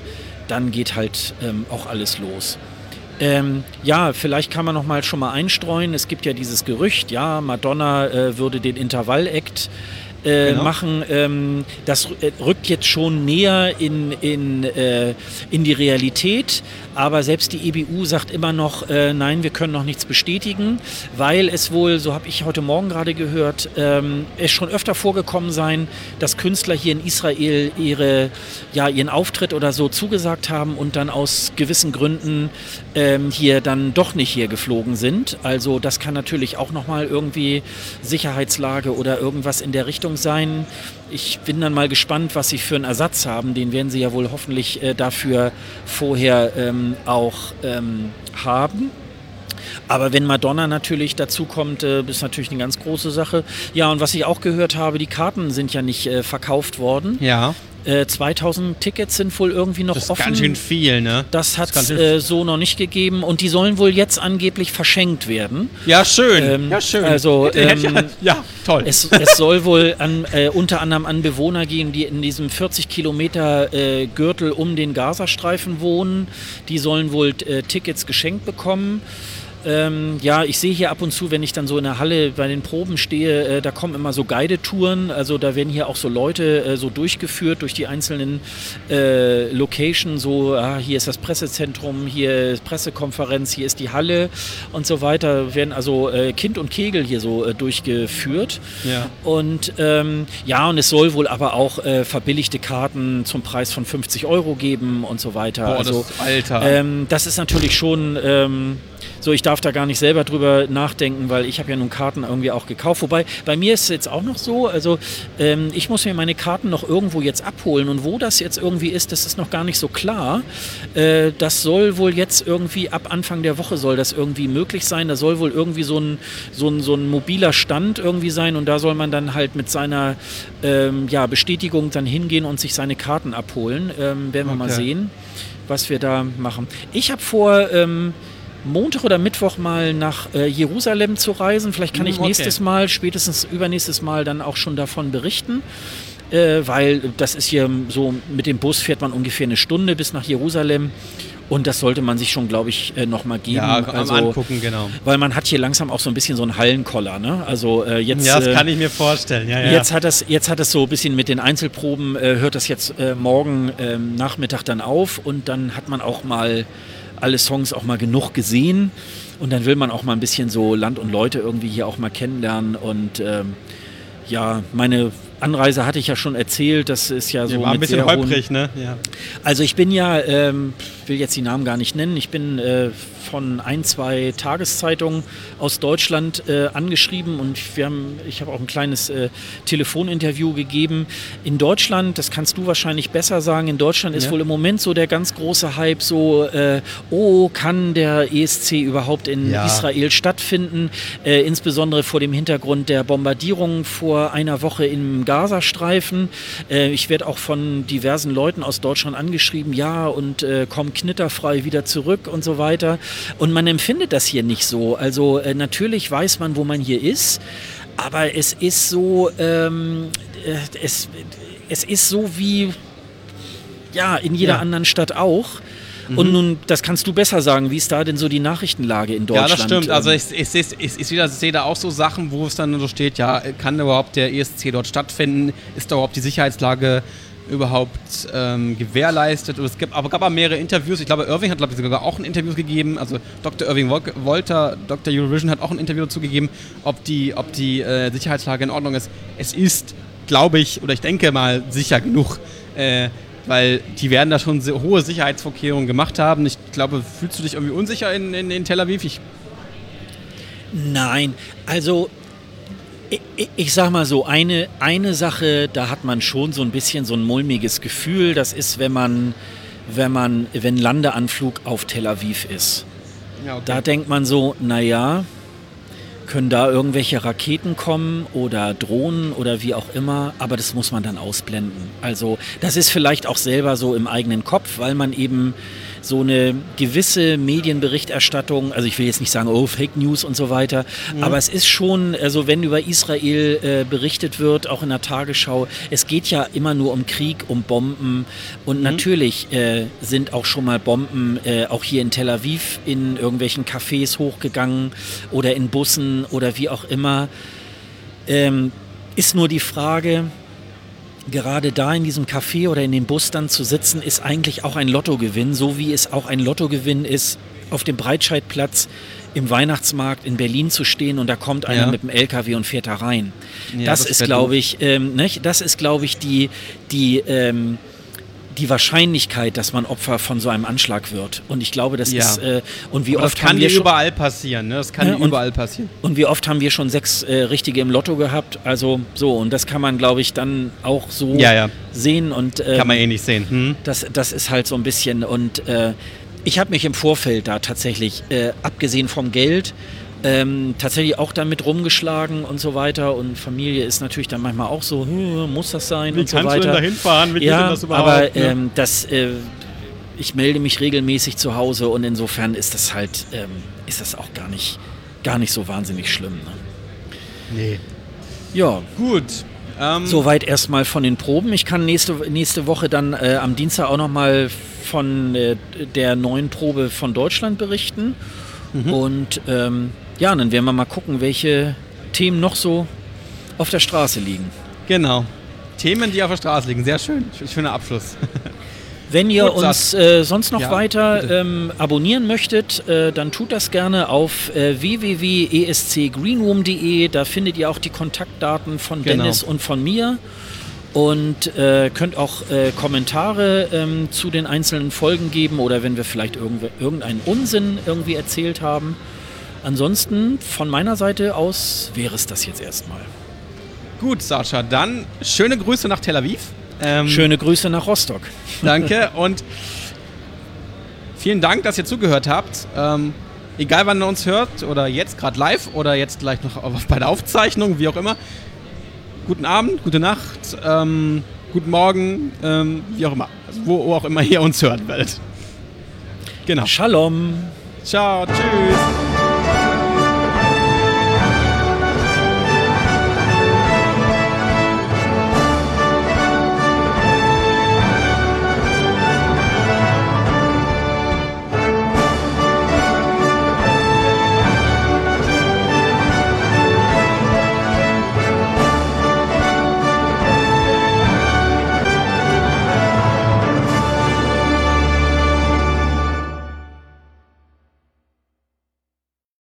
dann geht halt ähm, auch alles los. Ähm, ja, vielleicht kann man noch mal schon mal einstreuen. Es gibt ja dieses Gerücht, ja, Madonna äh, würde den Intervall-Act äh, Genau. machen. Ähm, das äh, rückt jetzt schon näher in, in, äh, in die Realität. Aber selbst die EBU sagt immer noch, äh, nein, wir können noch nichts bestätigen, weil es wohl, so habe ich heute Morgen gerade gehört, ähm, es schon öfter vorgekommen sein, dass Künstler hier in Israel ihre, ja, ihren Auftritt oder so zugesagt haben und dann aus gewissen Gründen ähm, hier dann doch nicht hier geflogen sind. Also das kann natürlich auch nochmal irgendwie Sicherheitslage oder irgendwas in der Richtung sein. Ich bin dann mal gespannt, was sie für einen Ersatz haben. Den werden sie ja wohl hoffentlich äh, dafür vorher ähm, auch ähm, haben. Aber wenn Madonna natürlich dazu kommt, äh, ist natürlich eine ganz große Sache. Ja, und was ich auch gehört habe, die Karten sind ja nicht äh, verkauft worden. Ja. Äh, 2000 Tickets sind wohl irgendwie noch Das ist offen. ganz schön viel, ne? das hat es äh, so noch nicht gegeben und die sollen wohl jetzt angeblich verschenkt werden. Ja, schön. Ähm, ja, schön. also, ähm, ja, toll. Es, es soll wohl an, äh, unter anderem an Bewohner gehen, die in diesem 40 Kilometer äh, Gürtel um den Gazastreifen wohnen. Die sollen wohl äh, Tickets geschenkt bekommen. Ähm, ja, ich sehe hier ab und zu, wenn ich dann so in der Halle bei den Proben stehe, äh, da kommen immer so Guidetouren. Also da werden hier auch so Leute äh, so durchgeführt durch die einzelnen äh, Locations. So, ah, hier ist das Pressezentrum, hier ist Pressekonferenz, hier ist die Halle und so weiter. Werden also äh, Kind und Kegel hier so äh, durchgeführt. Ja. Und ähm, ja, und es soll wohl aber auch äh, verbilligte Karten zum Preis von 50 Euro geben und so weiter. Boah, also, das, Alter. ähm, das ist natürlich schon ähm, so, ich darf da gar nicht selber drüber nachdenken, weil ich habe ja nun Karten irgendwie auch gekauft. Wobei, bei mir ist es jetzt auch noch so, also ähm, ich muss mir meine Karten noch irgendwo jetzt abholen und wo das jetzt irgendwie ist, das ist noch gar nicht so klar. Äh, das soll wohl jetzt irgendwie ab Anfang der Woche soll das irgendwie möglich sein. Da soll wohl irgendwie so ein, so ein, so ein mobiler Stand irgendwie sein und da soll man dann halt mit seiner ähm, ja, Bestätigung dann hingehen und sich seine Karten abholen. Ähm, werden wir mal Okay. sehen, was wir da machen. Ich habe vor, ähm, Montag oder Mittwoch mal nach äh, Jerusalem zu reisen. Vielleicht kann Mm, ich okay. nächstes Mal, spätestens übernächstes Mal dann auch schon davon berichten. Äh, weil das ist hier so, mit dem Bus fährt man ungefähr eine Stunde bis nach Jerusalem. Und das sollte man sich schon, glaube ich, äh, nochmal geben. ja, also, Angucken, genau. Weil man hat hier langsam auch so ein bisschen so einen Hallenkoller. Ne? Also äh, jetzt, Ja, das äh, kann ich mir vorstellen. Ja, ja. Jetzt hat das, jetzt hat es so ein bisschen mit den Einzelproben, äh, hört das jetzt äh, morgen ähm, Nachmittag dann auf und dann hat man auch mal alle Songs auch mal genug gesehen. Und dann will man auch mal ein bisschen so Land und Leute irgendwie hier auch mal kennenlernen. Und ähm, ja, meine Anreise hatte ich ja schon erzählt, das ist ja so war ein bisschen holprig, ne? Ja. also ich bin ja, ähm, will jetzt die Namen gar nicht nennen, ich bin äh, von ein, zwei Tageszeitungen aus Deutschland äh, angeschrieben und wir haben, ich habe auch ein kleines äh, Telefoninterview gegeben. In Deutschland, das kannst du wahrscheinlich besser sagen, in Deutschland ist Ja. wohl im Moment so der ganz große Hype so, äh, oh, kann der ESC überhaupt in Ja. Israel stattfinden? Äh, insbesondere vor dem Hintergrund der Bombardierung vor einer Woche im Gazastreifen. Äh, ich werde auch von diversen Leuten aus Deutschland angeschrieben, ja, und äh, komm knitterfrei wieder zurück und so weiter. Und man empfindet das hier nicht so. Also äh, natürlich weiß man, wo man hier ist, aber es ist so, ähm, äh, es, es ist so wie ja, in jeder Ja. anderen Stadt auch. Und nun, das kannst du besser sagen, wie ist da denn so die Nachrichtenlage in Ja, Deutschland? das stimmt. Also Ähm, ich, ich, ich, ich, ich sehe da- auch so Sachen, wo es dann so steht, ja, kann überhaupt der ESC dort stattfinden? Ist da überhaupt die Sicherheitslage überhaupt ähm, gewährleistet? Und es gibt, aber gab aber mehrere Interviews. Ich glaube, Irving hat glaube ich, sogar auch ein Interview gegeben. Also Dr. Irving Wol- Wolter, Dr. Eurovision hat auch ein Interview dazu gegeben, ob die, ob die äh, Sicherheitslage in Ordnung ist. Es ist, glaube ich, oder ich denke mal, sicher genug. Äh, weil die werden da schon hohe Sicherheitsvorkehrungen gemacht haben. Ich glaube, fühlst du dich irgendwie unsicher in, in, in Tel Aviv? Ich Nein, also ich, ich- ich sag mal so, eine, eine Sache, da hat man schon so ein bisschen so ein mulmiges Gefühl. Das ist, wenn man, wenn man, wenn Landeanflug auf Tel Aviv ist. Ja, okay. Da denkt man so, naja, können da irgendwelche Raketen kommen oder Drohnen oder wie auch immer, aber das muss man dann ausblenden. Also das ist vielleicht auch selber so im eigenen Kopf, weil man eben so eine gewisse Medienberichterstattung, also ich will jetzt nicht sagen, oh, Fake News und so weiter, aber es ist schon, also wenn über Israel äh, berichtet wird, auch in der Tagesschau, es geht ja immer nur um Krieg, um Bomben und natürlich äh, sind auch schon mal Bomben äh, auch hier in Tel Aviv in irgendwelchen Cafés hochgegangen oder in Bussen oder wie auch immer. Ähm, ist nur die Frage, gerade da in diesem Café oder in dem Bus dann zu sitzen, ist eigentlich auch ein Lottogewinn, so wie es auch ein Lottogewinn ist, auf dem Breitscheidplatz im Weihnachtsmarkt in Berlin zu stehen und da kommt einer Ja. mit dem LKW und fährt da rein. Ja, das, das ist, glaube ich, ähm, nicht? das ist, glaube ich, die, die, ähm, die Wahrscheinlichkeit, dass man Opfer von so einem Anschlag wird. Und ich glaube, das Ja. ist, äh, und wie Aber oft das kann haben wir überall passieren, ne? Das kann Ja, und- überall passieren. und wie oft haben wir schon sechs äh, richtige im Lotto gehabt? Also so, und das kann man, glaube ich, dann auch so Ja, ja. sehen und ähm, Kann man eh nicht sehen. Hm? das, das ist halt so ein bisschen und äh, ich habe mich im Vorfeld da tatsächlich, äh, abgesehen vom Geld, ähm, tatsächlich auch damit rumgeschlagen und so weiter. Und Familie ist natürlich dann manchmal auch so, hm, muss das sein Wie und so kannst weiter. du denn da hinfahren? Wie ja, das überhaupt? aber ne? ähm, das, äh, ich melde mich regelmäßig zu Hause und insofern ist das halt, ähm, ist das auch gar nicht, gar nicht so wahnsinnig schlimm. Ne? nee. Ja, Gut. Ähm, Soweit erstmal von den Proben. Ich kann nächste, nächste Woche dann äh, am Dienstag auch nochmal von äh, der neuen Probe von Deutschland berichten. Und ähm, ja, dann werden wir mal gucken, welche Themen noch so auf der Straße liegen. Genau. Themen, die auf der Straße liegen. Sehr schön. Schöner Abschluss. Wenn ihr Gut, uns äh, sonst noch Ja, weiter ähm, abonnieren möchtet, äh, dann tut das gerne auf äh, www.escgreenroom.de. Da findet ihr auch die Kontaktdaten von Genau. Dennis und von mir. Und äh, könnt auch äh, Kommentare ähm, zu den einzelnen Folgen geben oder wenn wir vielleicht irgendeinen Unsinn irgendwie erzählt haben. Ansonsten von meiner Seite aus wäre es das jetzt erstmal. Gut, Sascha. Dann schöne Grüße nach Tel Aviv. Ähm, Schöne Grüße nach Rostock. Danke und vielen Dank, dass ihr zugehört habt. Ähm, egal wann ihr uns hört oder jetzt gerade live oder jetzt gleich noch bei der Aufzeichnung, wie auch immer. Guten Abend, gute Nacht, ähm, guten Morgen, ähm, wie auch immer. Also wo, wo auch immer ihr uns hören werdet. Genau. Shalom. Ciao, tschüss.